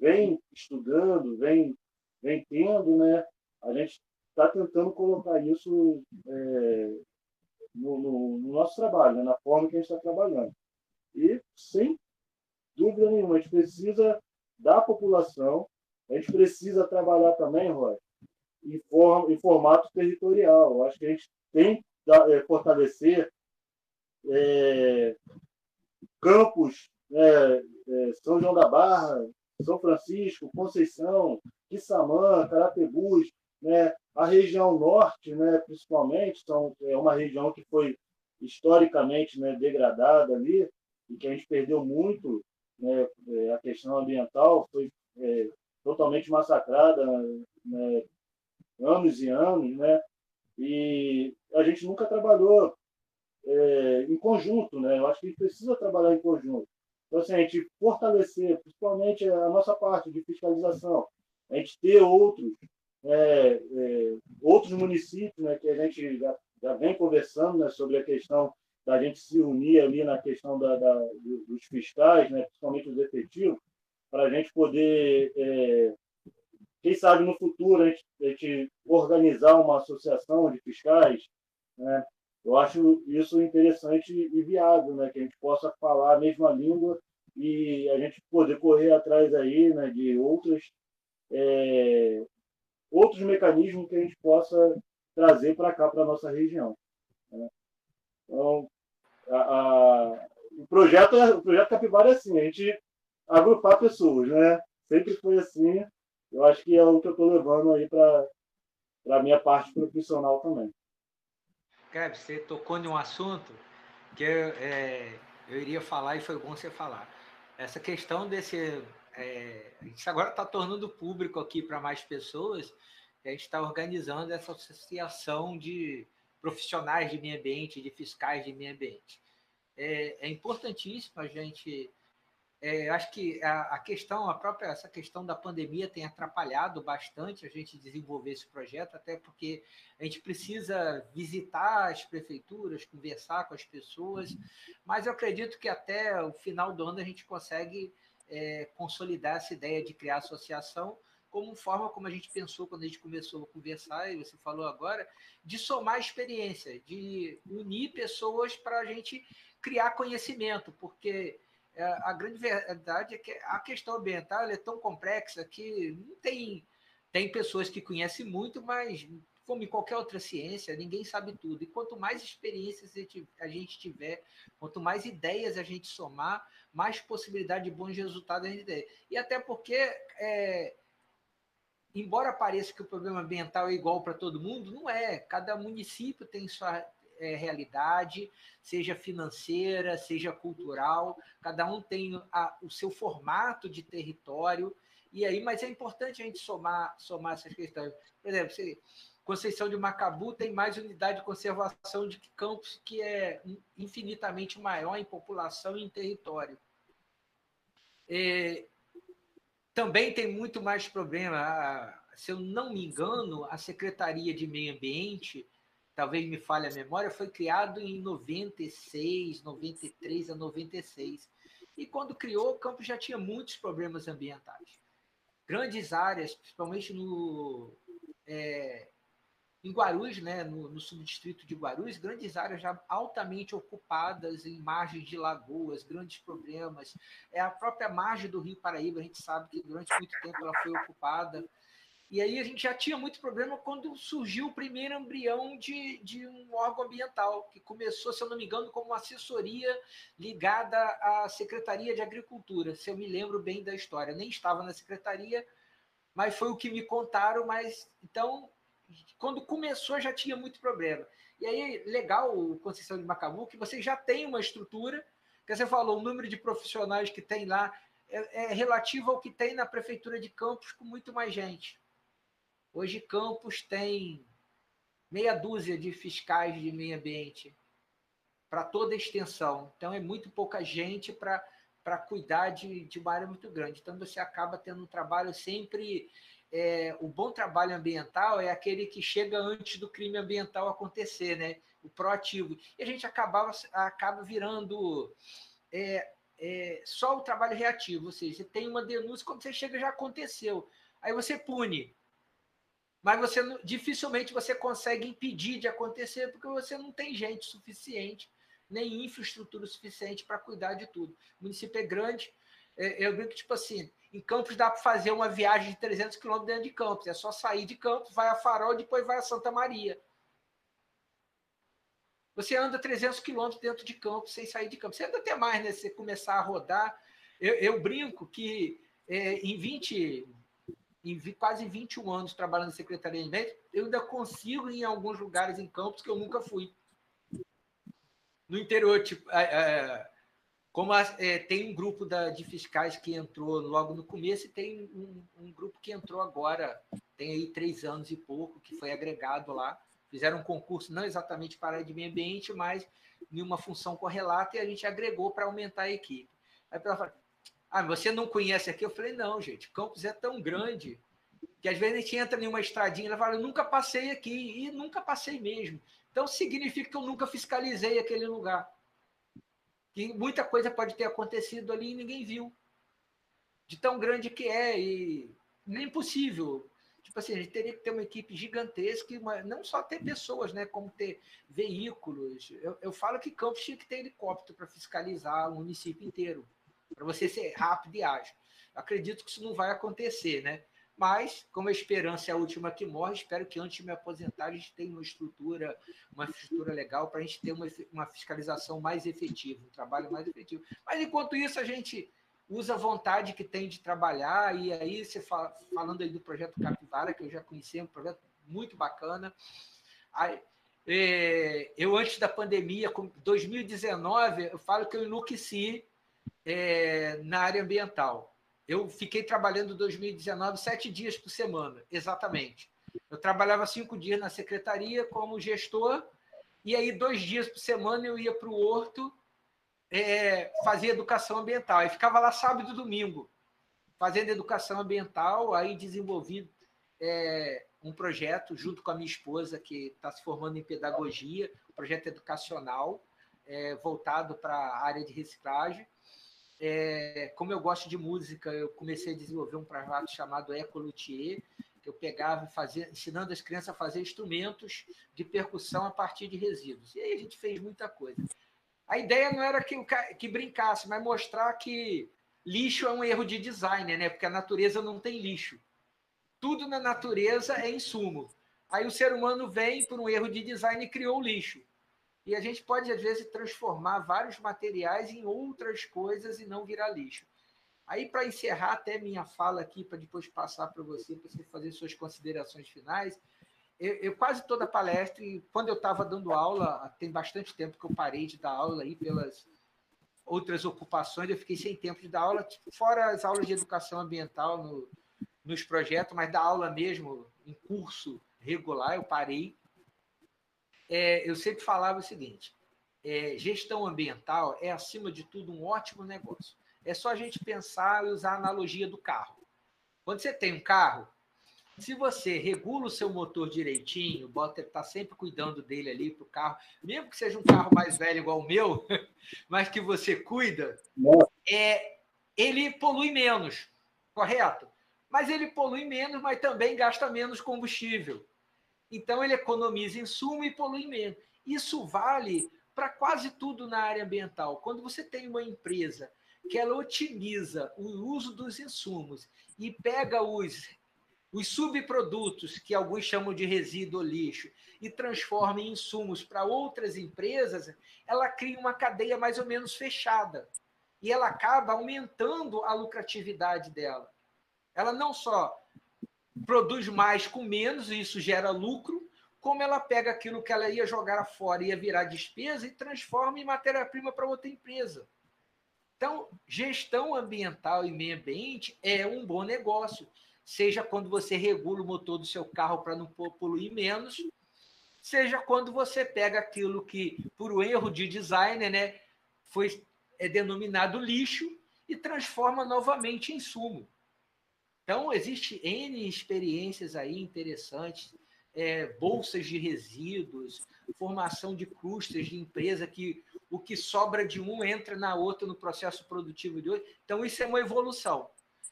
S2: vem estudando, vem, vem tendo, né? A gente está tentando colocar isso é, no, no, no, nosso trabalho, né? na forma que a gente está trabalhando. E, sem dúvida nenhuma, a gente precisa da população, a gente precisa trabalhar também, Roy, em, form, em formato territorial. Eu acho que a gente tem que é, fortalecer é, campos, né, é, São João da Barra, são Francisco, Conceição, Quissamã, Carapebus, né? a região norte, né, principalmente, são, é uma região que foi historicamente né, degradada ali e que a gente perdeu muito né, é, a questão ambiental, foi é, totalmente massacrada né, anos e anos, né? E a gente nunca trabalhou é, em conjunto, né? Eu acho que a gente precisa trabalhar em conjunto. Então, assim, a gente fortalecer, principalmente a nossa parte de fiscalização, a gente ter outros, é, é, outros municípios né, que a gente já, já vem conversando né, sobre a questão da gente se unir ali na questão da, da dos fiscais, né, principalmente os efetivos, para a gente poder, é, quem sabe no futuro, a gente, a gente, organizar uma associação de fiscais, né, eu acho isso interessante e viável, né? Que a gente possa falar a mesma língua e a gente poder correr atrás aí, né? De outros é, outros mecanismos que a gente possa trazer para cá, para nossa região. Né? Então, a, a, o projeto, o projeto Capivara é assim, a gente agrupar pessoas, né? Sempre foi assim. Eu acho que é o que eu estou levando aí para a minha parte profissional também.
S1: Kleber, você tocou em um assunto que eu, é, eu iria falar e foi bom você falar. Essa questão desse. É, gente agora está tornando público aqui para mais pessoas, a gente está organizando essa associação de profissionais de meio ambiente, de fiscais de meio ambiente. É, é importantíssimo a gente é, acho que a, a, questão, a própria essa questão da pandemia tem atrapalhado bastante a gente desenvolver esse projeto, até porque a gente precisa visitar as prefeituras, conversar com as pessoas, mas eu acredito que até o final do ano a gente consegue é, consolidar essa ideia de criar associação como forma como a gente pensou quando a gente começou a conversar, e você falou agora, de somar experiência, de unir pessoas para a gente criar conhecimento, porque a grande verdade é que a questão ambiental é tão complexa que não tem tem pessoas que conhecem muito, mas como em qualquer outra ciência, ninguém sabe tudo. E quanto mais experiências a gente tiver, quanto mais ideias a gente somar, mais possibilidade de bons resultados a gente tem. E até porque, é, embora pareça que o problema ambiental é igual para todo mundo, não é. Cada município tem sua, é, realidade, seja financeira, seja cultural, cada um tem a, o seu formato de território, e aí, mas é importante a gente somar, somar essas questões. Por exemplo, Conceição de Macabu tem mais unidade de conservação de que Campos, que é infinitamente maior em população e em território. É, também tem muito mais problema. Se eu não me engano, a Secretaria de Meio Ambiente talvez me falhe a memória, foi criado em 96, 93 a 96. E quando criou, o campo já tinha muitos problemas ambientais. Grandes áreas, principalmente no, é, em Guarulhos, né, no, no, subdistrito de Guarulhos, grandes áreas já altamente ocupadas em margens de lagoas, grandes problemas. É a própria margem do Rio Paraíba, a gente sabe que durante muito tempo ela foi ocupada e aí a gente já tinha muito problema quando surgiu o primeiro embrião de, de um órgão ambiental, que começou, se eu não me engano, como uma assessoria ligada à Secretaria de Agricultura, se eu me lembro bem da história. Nem estava na secretaria, mas foi o que me contaram, mas então, quando começou já tinha muito problema. E aí, legal o Conceição de Macabu, que você já tem uma estrutura, que você falou, o número de profissionais que tem lá é, é relativo ao que tem na Prefeitura de Campos, com muito mais gente. Hoje Campos tem meia dúzia de fiscais de meio ambiente para toda a extensão. Então é muito pouca gente para cuidar de, de uma área muito grande. Então você acaba tendo um trabalho sempre. É, o bom trabalho ambiental é aquele que chega antes do crime ambiental acontecer, né? O proativo. E a gente acabava, acaba virando é, é, só o trabalho reativo, ou seja, você tem uma denúncia, quando você chega já aconteceu. Aí você pune mas você dificilmente você consegue impedir de acontecer porque você não tem gente suficiente nem infraestrutura suficiente para cuidar de tudo. O município é grande, é, eu brinco tipo assim, em Campos dá para fazer uma viagem de 300 quilômetros dentro de Campos, é só sair de Campos, vai a Farol e depois vai a Santa Maria. Você anda 300 quilômetros dentro de Campos sem sair de Campos. Você anda até mais, né? Você começar a rodar. Eu, eu brinco que é, em 20, em quase 21 anos trabalhando na Secretaria de Médio, eu ainda consigo ir em alguns lugares em Campos que eu nunca fui. No interior, tipo, é, é, como a, é, tem um grupo da, de fiscais que entrou logo no começo e tem um, um, grupo que entrou agora, tem aí três anos e pouco, que foi agregado lá. Fizeram um concurso não exatamente para a de meio ambiente, mas em uma função correlata e a gente agregou para aumentar a equipe. Aí ela fala, ah, você não conhece aqui? Eu falei, não, gente, Campos é tão grande que às vezes a gente entra em uma estradinha e fala, eu nunca passei aqui, e nunca passei mesmo. Então significa que eu nunca fiscalizei aquele lugar. Que muita coisa pode ter acontecido ali e ninguém viu. De tão grande que é, e é impossível. Tipo assim, a gente teria que ter uma equipe gigantesca, não só ter pessoas, né, como ter veículos. Eu, eu falo que Campos tinha que ter helicóptero para fiscalizar o município inteiro para você ser rápido e ágil. Acredito que isso não vai acontecer, né? Mas, como a esperança é a última que morre, espero que antes de me aposentar a gente tenha uma estrutura, uma estrutura legal para a gente ter uma, uma fiscalização mais efetiva, um trabalho mais efetivo. Mas enquanto isso, a gente usa a vontade que tem de trabalhar, e aí você fala, falando aí do projeto Capivara, que eu já conheci, é um projeto muito bacana. Aí, é, eu, antes da pandemia, 2019, eu falo que eu enlouqueci é, na área ambiental eu fiquei trabalhando em 2019 sete dias por semana, exatamente. Eu trabalhava cinco dias na secretaria como gestor, e aí dois dias por semana eu ia para o Horto é, fazer educação ambiental. Aí ficava lá sábado e domingo, fazendo educação ambiental, aí desenvolvi é, um projeto junto com a minha esposa, que está se formando em pedagogia, um projeto educacional é, voltado para a área de reciclagem é, como eu gosto de música, eu comecei a desenvolver um projeto chamado Ecoluthier, que eu pegava e fazia, ensinando as crianças a fazer instrumentos de percussão a partir de resíduos. E aí a gente fez muita coisa. A ideia não era que, que brincasse, mas mostrar que lixo é um erro de design, né? porque a natureza não tem lixo. Tudo na natureza é insumo. Aí o ser humano vem, por um erro de design, e criou o lixo. E a gente pode, às vezes, transformar vários materiais em outras coisas e não virar lixo. Aí, para encerrar até minha fala aqui, para depois passar para você, para você fazer suas considerações finais, eu, eu quase toda palestra, e quando eu estava dando aula, tem bastante tempo que eu parei de dar aula aí pelas outras ocupações, eu fiquei sem tempo de dar aula, fora as aulas de educação ambiental no, nos projetos, mas dar aula mesmo em curso regular, eu parei é, eu sempre falava o seguinte: é, gestão ambiental é, acima de tudo, um ótimo negócio. É só a gente pensar e usar a analogia do carro. Quando você tem um carro, se você regula o seu motor direitinho, bota está sempre cuidando dele ali para o carro, mesmo que seja um carro mais velho igual o meu, mas que você cuida, é, ele polui menos, correto? Mas ele polui menos, mas também gasta menos combustível. Então, ele economiza insumo e polui menos. Isso vale para quase tudo na área ambiental. Quando você tem uma empresa que ela otimiza o uso dos insumos e pega os, os subprodutos, que alguns chamam de resíduo ou lixo, e transforma em insumos para outras empresas, ela cria uma cadeia mais ou menos fechada. E ela acaba aumentando a lucratividade dela. Ela não só produz mais com menos, e isso gera lucro, como ela pega aquilo que ela ia jogar fora, ia virar despesa e transforma em matéria-prima para outra empresa. Então, gestão ambiental e meio ambiente é um bom negócio, seja quando você regula o motor do seu carro para não poluir menos, seja quando você pega aquilo que, por um erro de design, né, foi é denominado lixo e transforma novamente em sumo. Então, existe N experiências aí interessantes, é, bolsas de resíduos, formação de clustres de empresa que o que sobra de um entra na outra no processo produtivo de outro. Então, isso é uma evolução.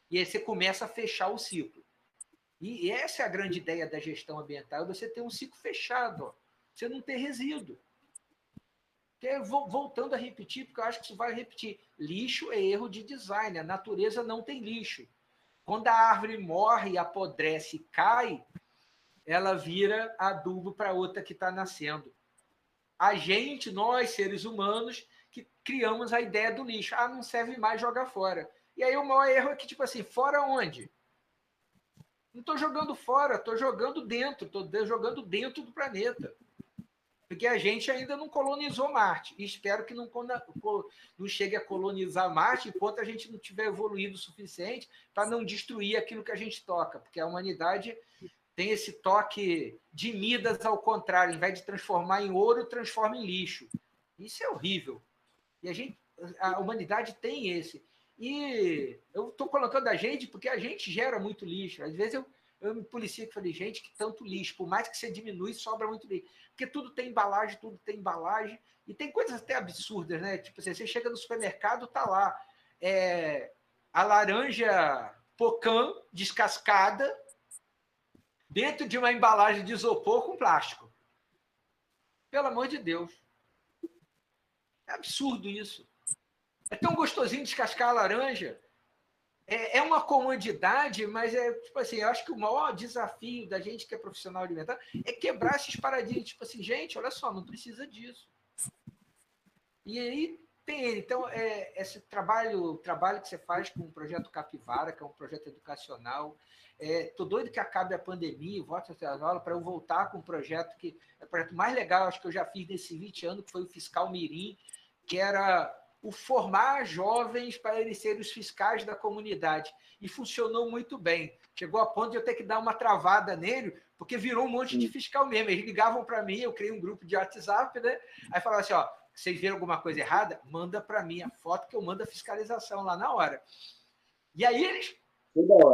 S1: E aí você começa a fechar o ciclo. E essa é a grande ideia da gestão ambiental, é você ter um ciclo fechado, ó. você não ter resíduo. Que, voltando a repetir, porque eu acho que isso vai repetir. Lixo é erro de design, a natureza não tem lixo. Quando a árvore morre, apodrece e cai, ela vira adubo para outra que está nascendo. A gente, nós, seres humanos, que criamos a ideia do lixo. Ah, não serve mais, joga fora. E aí o maior erro é que, tipo assim, fora onde? Não estou jogando fora, estou jogando dentro, estou jogando dentro do planeta porque a gente ainda não colonizou Marte. Espero que não, não chegue a colonizar Marte enquanto a gente não tiver evoluído o suficiente para não destruir aquilo que a gente toca, porque a humanidade tem esse toque de Midas ao contrário, em vez de transformar em ouro, transforma em lixo. Isso é horrível. E a gente, a humanidade tem esse. E eu estou colocando a gente porque a gente gera muito lixo. Às vezes eu, eu me policia que falei, gente, que tanto lixo, por mais que você diminui, sobra muito lixo porque tudo tem embalagem, tudo tem embalagem, e tem coisas até absurdas, né? Tipo assim, você chega no supermercado, tá lá é, a laranja pocã descascada dentro de uma embalagem de isopor com plástico. Pelo amor de Deus. É absurdo isso. É tão gostosinho descascar a laranja. É, é uma comodidade, mas é tipo assim, eu acho que o maior desafio da gente que é profissional alimentar é quebrar esses paradigmas, tipo assim, gente, olha só, não precisa disso. E aí tem, então, é, esse trabalho, trabalho que você faz com o projeto Capivara, que é um projeto educacional, é, doido que acabe a pandemia, volte a ter aula para eu voltar com um projeto que é o projeto mais legal, acho que eu já fiz nesse 20 anos, que foi o Fiscal Mirim, que era o formar jovens para eles serem os fiscais da comunidade. E funcionou muito bem. Chegou a ponto de eu ter que dar uma travada nele, porque virou um monte de fiscal mesmo. Eles ligavam para mim, eu criei um grupo de WhatsApp, né? Aí falavam assim: ó, vocês viram alguma coisa errada? Manda para mim a foto que eu mando a fiscalização lá na hora. E aí eles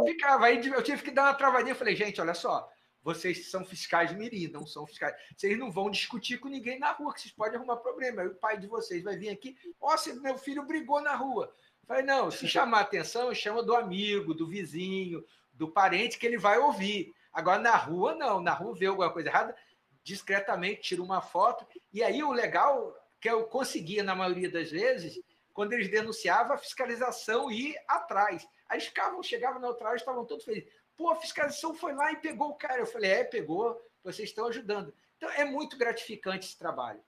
S1: ficavam, aí eu tive que dar uma travadinha. Eu falei, gente, olha só, vocês são fiscais mirim, não são fiscais. Vocês não vão discutir com ninguém na rua, que vocês podem arrumar problema. Aí o pai de vocês vai vir aqui, ó, oh, meu filho brigou na rua. Falei, não, se chamar atenção, chama do amigo, do vizinho, do parente, que ele vai ouvir. Agora, na rua, não. Na rua vê alguma coisa errada, discretamente tira uma foto. E aí o legal que eu conseguia, na maioria das vezes, quando eles denunciavam, a fiscalização ir atrás. Aí ficavam, chegavam na outra área, estavam todos felizes. Pô, a fiscalização foi lá e pegou o cara. Eu falei, é, pegou, vocês estão ajudando. Então, é muito gratificante esse trabalho.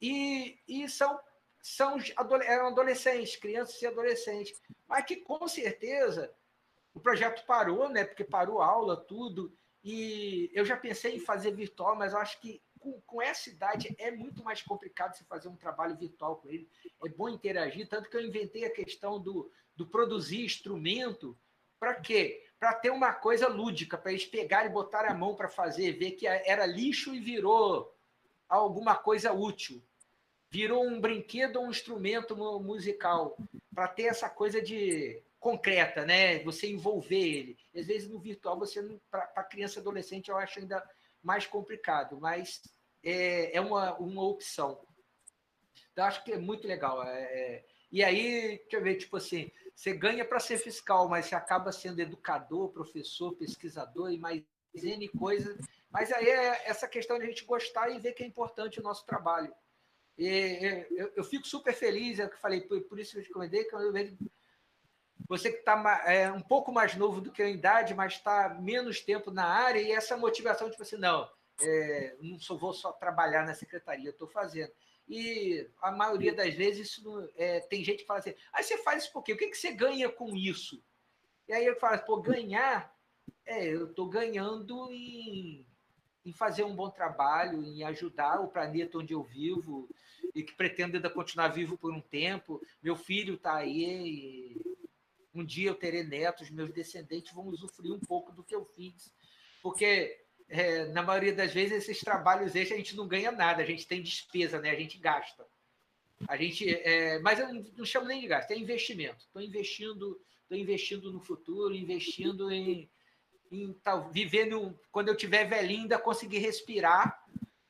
S1: E, e são, são eram adolescentes, crianças e adolescentes. Mas que, com certeza, o projeto parou, né? Porque parou a aula, tudo. E eu já pensei em fazer virtual, mas eu acho que com, com essa idade é muito mais complicado você fazer um trabalho virtual com ele. É bom interagir, tanto que eu inventei a questão do, do produzir instrumento. Para quê? Para ter uma coisa lúdica, para eles pegarem e botar a mão para fazer, ver que era lixo e virou alguma coisa útil. Virou um brinquedo ou um instrumento musical. Para ter essa coisa de concreta, né? Você envolver ele. Às vezes no virtual você para criança e adolescente eu acho ainda mais complicado, mas é, é uma, uma opção. Então, acho que é muito legal. É, é, e aí, deixa eu ver, tipo assim, você ganha para ser fiscal, mas você acaba sendo educador, professor, pesquisador e mais N coisas. Mas aí é essa questão de a gente gostar e ver que é importante o nosso trabalho. E, eu, eu, fico super feliz, é o que falei, por, por isso que eu te comentei, que eu vejo você que está é, um pouco mais novo do que eu em idade, mas está menos tempo na área, e essa motivação, tipo assim, não, é, não só vou só trabalhar na secretaria, estou fazendo. E a maioria das vezes isso não, é, tem gente que fala assim, aí você faz isso por quê? O que, que você ganha com isso? E aí eu falo, pô, ganhar, é, eu estou ganhando em, em fazer um bom trabalho, em ajudar o planeta onde eu vivo, e que pretendo ainda continuar vivo por um tempo. Meu filho está aí, um dia eu terei netos, meus descendentes vão usufruir um pouco do que eu fiz. Porque, é, na maioria das vezes, esses trabalhos extras a gente não ganha nada, a gente tem despesa, né? a gente gasta. A gente, é, mas eu não, chamo nem de gasto, é investimento. Estou investindo, estou investindo no futuro, investindo em, em tal, vivendo quando eu tiver velhinho ainda conseguir respirar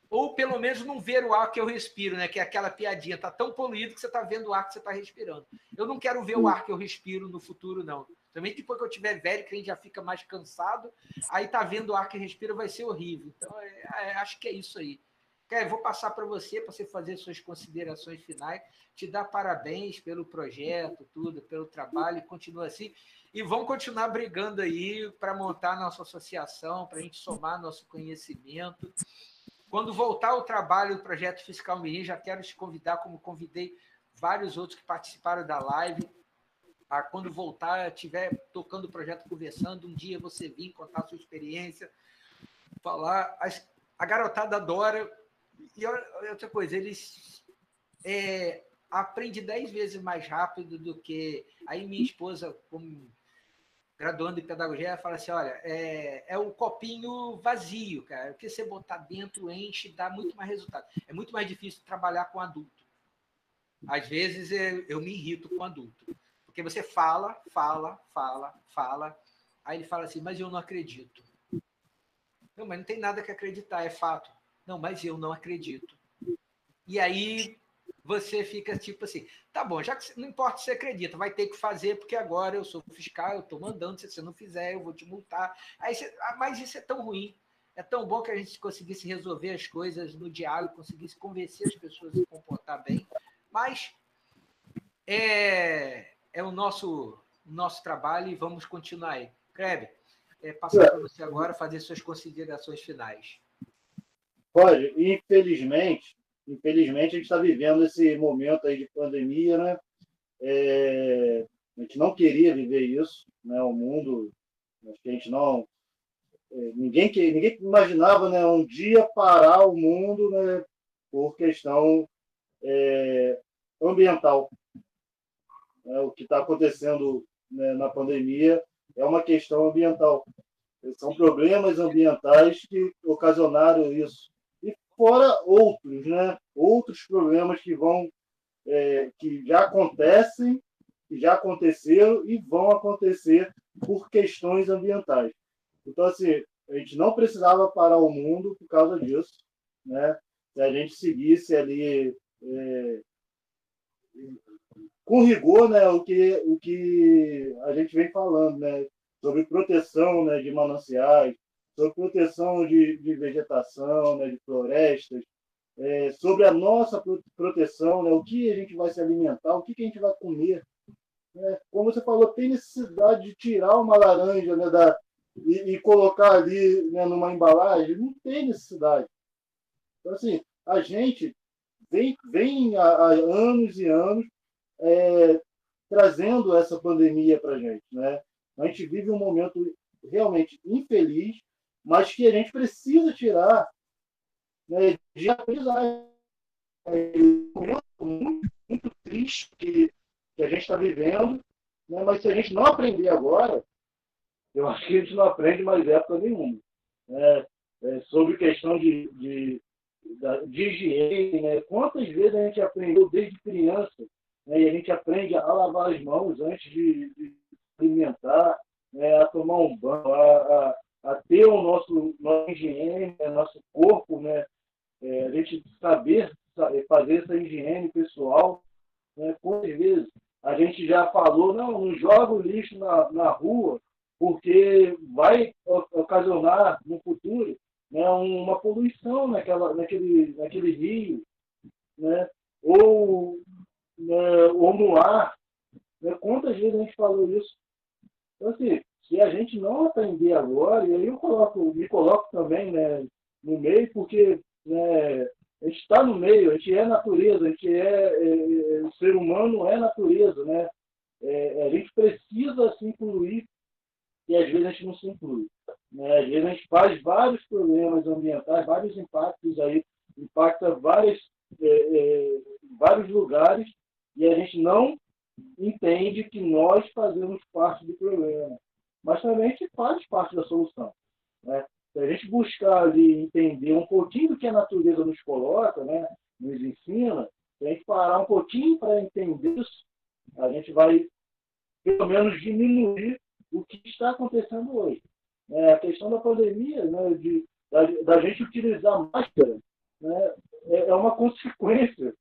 S1: ou pelo menos não ver o ar que eu respiro, né? Que é aquela piadinha, tá tão poluído que você tá vendo o ar que você tá respirando. Eu não quero ver o ar que eu respiro no futuro, não. Também depois que eu tiver velho, que a gente já fica mais cansado, aí tá vendo o ar que respira vai ser horrível. Então, é, é, acho que é isso aí. Quer, vou passar para você, para você fazer suas considerações finais, te dar parabéns pelo projeto, tudo, pelo trabalho, continua assim. E vamos continuar brigando aí para montar nossa associação, para a gente somar nosso conhecimento. Quando voltar o trabalho do Projeto Fiscal Mirim, já quero te convidar, como convidei vários outros que participaram da live. A, quando voltar, estiver tocando o projeto, conversando, um dia você vir contar a sua experiência, falar. A, garotada adora. E outra coisa, eles é, aprendem dez vezes mais rápido do que. Aí minha esposa, como graduando em pedagogia, fala assim: olha, é, é o copinho vazio, cara. O que você botar dentro enche, dá muito mais resultado. É muito mais difícil trabalhar com adulto. Às vezes eu me irrito com adulto. Porque você fala, fala, fala, fala. Aí ele fala assim: mas eu não acredito. Não, mas não tem nada que acreditar, é fato. Não, mas eu não acredito. E aí você fica tipo assim, tá bom, já que não importa se você acredita, vai ter que fazer, porque agora eu sou fiscal, eu estou mandando, se você não fizer, eu vou te multar. Aí você, ah, mas isso é tão ruim. É tão bom que a gente conseguisse resolver as coisas no diálogo, conseguisse convencer as pessoas a se comportar bem. Mas é, é o nosso nosso trabalho e vamos continuar aí. Kleber, é, passar para você agora fazer suas considerações finais.
S2: Pode, infelizmente, infelizmente a gente está vivendo esse momento aí de pandemia, né? É, a gente não queria viver isso, né? O mundo, acho que a gente não, é, ninguém que ninguém imaginava, né? Um dia parar o mundo, né? Por questão é, ambiental. É, o que está acontecendo né, na pandemia é uma questão ambiental. São problemas ambientais que ocasionaram isso fora outros, né? Outros problemas que vão, é, que já acontecem, que já aconteceram e vão acontecer por questões ambientais. Então, assim, a gente não precisava parar o mundo por causa disso, né? Se a gente seguisse ali é, com rigor, né, o que o que a gente vem falando, né, sobre proteção, né, de mananciais, sobre proteção de, de vegetação, né, de florestas, é, sobre a nossa proteção, né, o que a gente vai se alimentar, o que, que a gente vai comer. Né? Como você falou, tem necessidade de tirar uma laranja né, da, e, e colocar ali né, numa embalagem? Não tem necessidade. Então, assim, a gente vem, vem há, há anos e anos é, trazendo essa pandemia para a gente. Né? A gente vive um momento realmente infeliz, mas que a gente precisa tirar né, de aprendizagem. É um momento muito, muito triste que, que a gente está vivendo, né, mas se a gente não aprender agora, eu acho que a gente não aprende mais época nenhuma. Né, é, sobre questão de, de, de higiene, né, quantas vezes a gente aprendeu desde criança, né, e a gente aprende a lavar as mãos antes de, de alimentar, né, a tomar um banho, a, a a ter o nosso, nossa higiene, né, nosso corpo, né? É, a gente saber fazer essa higiene pessoal. Né? Quantas vezes a gente já falou, não, não joga o lixo na, na rua, porque vai ocasionar no futuro né, uma poluição naquela, naquele, naquele rio, né? ou, né, ou no ar. Né? Quantas vezes a gente falou isso? Então, assim, se a gente não aprender agora, e aí eu coloco, me coloco também né, no meio, porque né, a gente está no meio, a gente é natureza, a gente é, é, o ser humano é natureza, né? É, a gente precisa se incluir e às vezes a gente não se inclui. Né? Às vezes a gente faz vários problemas ambientais, vários impactos aí, impacta várias, é, é, vários lugares e a gente não entende que nós fazemos parte do problema mas também a gente faz parte da solução. Né? Se a gente buscar ali entender um pouquinho do que a natureza nos coloca, né, nos ensina, se a gente parar um pouquinho para entender isso, a gente vai, pelo menos, diminuir o que está acontecendo hoje. É, a questão da pandemia, né, de, da, da gente utilizar máscara, né, é, é uma consequência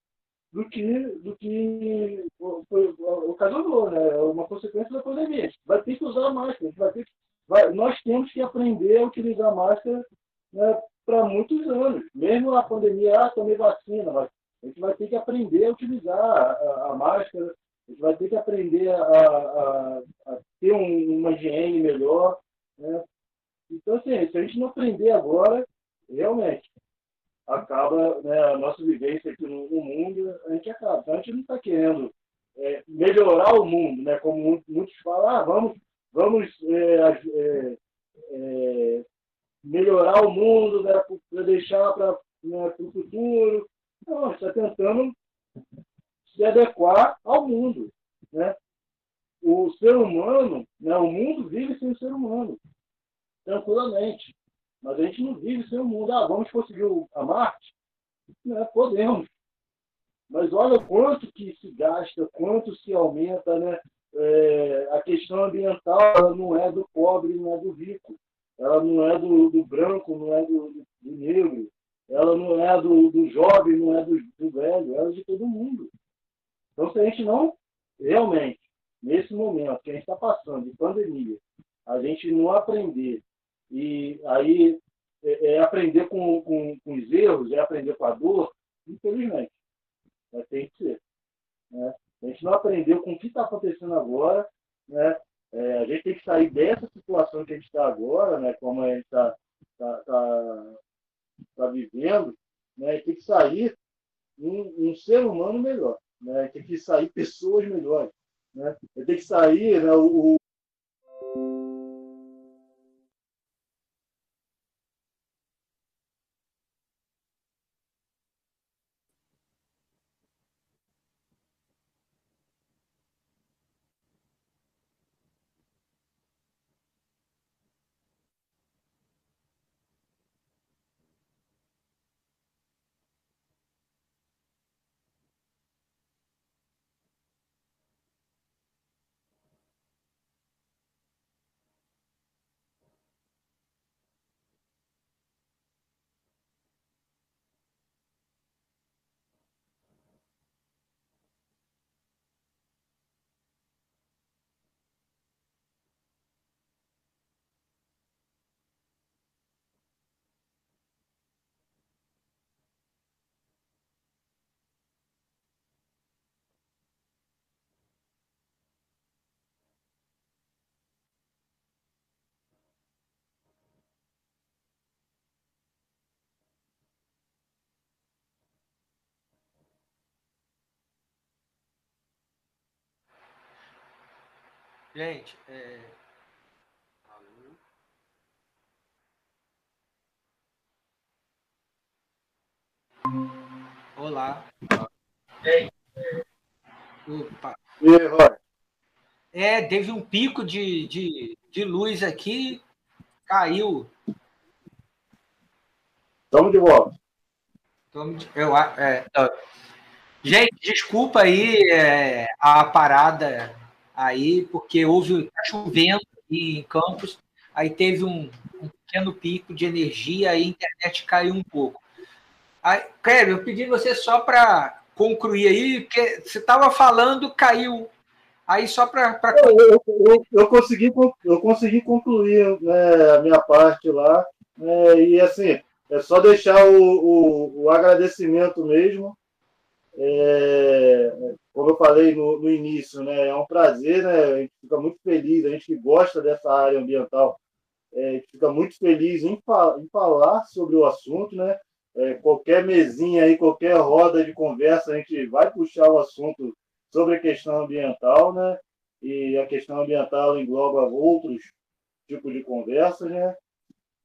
S2: do que, do que ocasionou, né? É uma consequência da pandemia. A vai ter que usar máscara, vai ter que, vai, nós temos que aprender a utilizar máscara né, para muitos anos. Mesmo a pandemia, ah, tomei vacina, mas a gente vai ter que aprender a utilizar a, a máscara, a gente vai ter que aprender a, a, a ter um, uma higiene melhor. Né? Então, assim, se a gente não aprender agora, realmente, acaba, né, a nossa vivência aqui no, no, mundo, a gente acaba. Então, a gente não está querendo é, melhorar o mundo, né, como muitos falam, ah, vamos, vamos é, é, é melhorar o mundo né, para deixar para né, o futuro. Não, a gente está tentando se adequar ao mundo. Né? O ser humano, né, o mundo vive sem o ser humano, tranquilamente. Mas a gente não vive sem o mundo. Ah, vamos conseguir a Marte? Podemos. Mas olha quanto que se gasta, quanto se aumenta, né? É, a questão ambiental não é do pobre, não é do rico. Ela não é do, do branco, não é do, do, negro. Ela não é do, do jovem, não é do, do velho. Ela é de todo mundo. Então, se a gente não, realmente, nesse momento que a gente está passando de pandemia, a gente não aprender e aí é, é aprender com, com, com, os erros, é aprender com a dor, infelizmente. Mas tem que ser. Né? A gente não aprendeu com o que está acontecendo agora, né? É, a gente tem que sair dessa situação que a gente está agora, né? Como a gente está tá, tá, tá vivendo, né? Tem que sair um, um ser humano melhor, né? Tem que sair pessoas melhores, né? Tem que sair, né? o,
S1: Gente, é... Olá. Ei. Opa. E aí, Roy? É, teve um pico de, de, de luz aqui, caiu.
S2: Estamos de volta.
S1: Eu, é, gente, desculpa aí é, a parada aí, porque houve tá chovendo aqui em Campos, aí teve um, um pequeno pico de energia e a internet caiu um pouco. Aí, eu pedi você só para concluir aí, porque você estava falando, caiu. Aí só para. Pra...
S2: Eu, eu, eu, consegui, eu consegui concluir né, a minha parte lá. Né, e assim, é só deixar o, o, o agradecimento mesmo é, como eu falei no, no, início, né, é um prazer, né, a gente fica muito feliz, a gente que gosta dessa área ambiental, é, a gente fica muito feliz em, em falar sobre o assunto, né, é, qualquer mesinha aí, qualquer roda de conversa, a gente vai puxar o assunto sobre a questão ambiental, né, e a questão ambiental engloba outros tipos de conversas, né,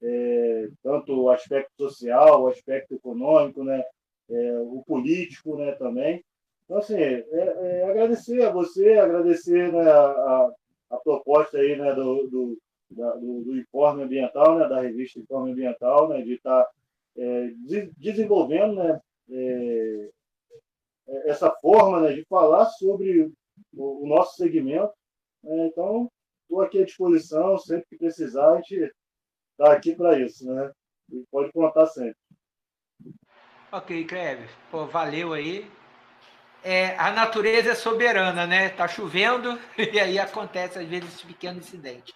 S2: é, tanto o aspecto social, o aspecto econômico, né, é, o político né, também. Então, assim, é, é agradecer a você, agradecer né, a, a, proposta aí, né, do, do, da, do, do, informe ambiental, né, da revista Informe Ambiental, né, de estar tá, é, desenvolvendo né, é, essa forma né, de falar sobre o, o nosso segmento. Né, então, estou aqui à disposição, sempre que precisar, a gente está aqui para isso. Né, e pode contar sempre.
S1: Ok, Kleber. Pô, valeu aí. É, a natureza é soberana, né? Tá chovendo e aí acontece às vezes esse pequeno incidente.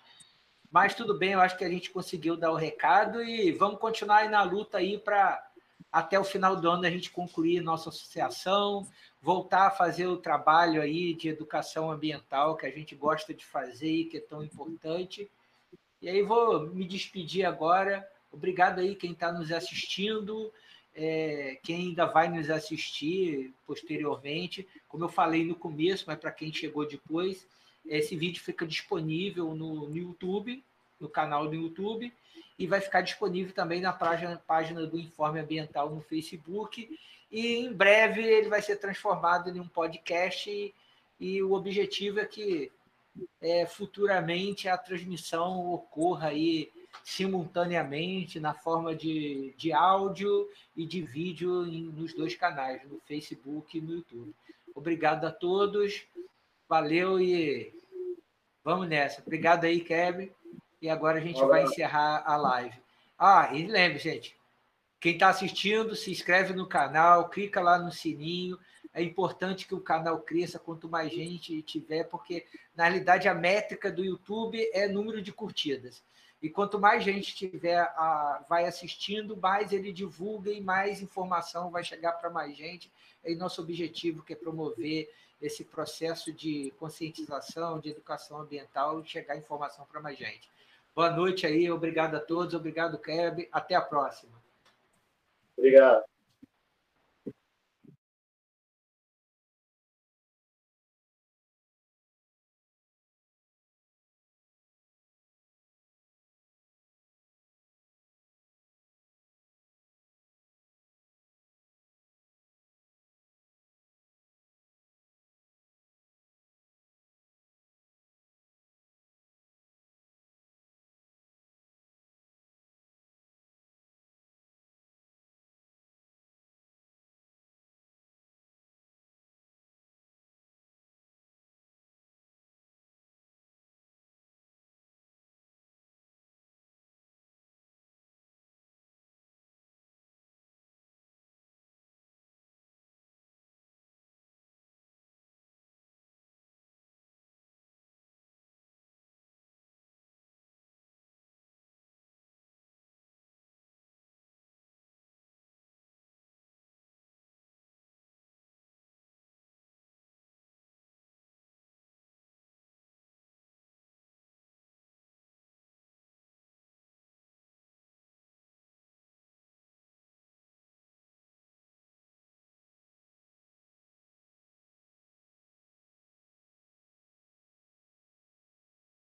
S1: Mas tudo bem, eu acho que a gente conseguiu dar o recado e vamos continuar aí na luta aí para até o final do ano a gente concluir nossa associação, voltar a fazer o trabalho aí de educação ambiental que a gente gosta de fazer e que é tão importante. E aí vou me despedir agora. Obrigado aí quem está nos assistindo é, quem ainda vai nos assistir posteriormente, como eu falei no começo, mas para quem chegou depois, esse vídeo fica disponível no, no, YouTube, no canal do YouTube, e vai ficar disponível também na página, página do Informe Ambiental no Facebook. E em breve ele vai ser transformado em um podcast, e, e o objetivo é que é, futuramente a transmissão ocorra aí simultaneamente na forma de, de áudio e de vídeo em, nos dois canais, no Facebook e no YouTube. Obrigado a todos, valeu e vamos nessa. Obrigado aí, Kevin. E agora a gente Olá. vai encerrar a live. Ah, e lembre, gente, quem está assistindo, se inscreve no canal, clica lá no sininho. É importante que o canal cresça quanto mais gente tiver, porque na realidade a métrica do YouTube é número de curtidas. E quanto mais gente tiver a, vai assistindo, mais ele divulga e mais informação vai chegar para mais gente. É nosso objetivo que é promover esse processo de conscientização, de educação ambiental e chegar informação para mais gente. Boa noite aí, obrigado a todos, obrigado, Keb, até a próxima.
S2: Obrigado.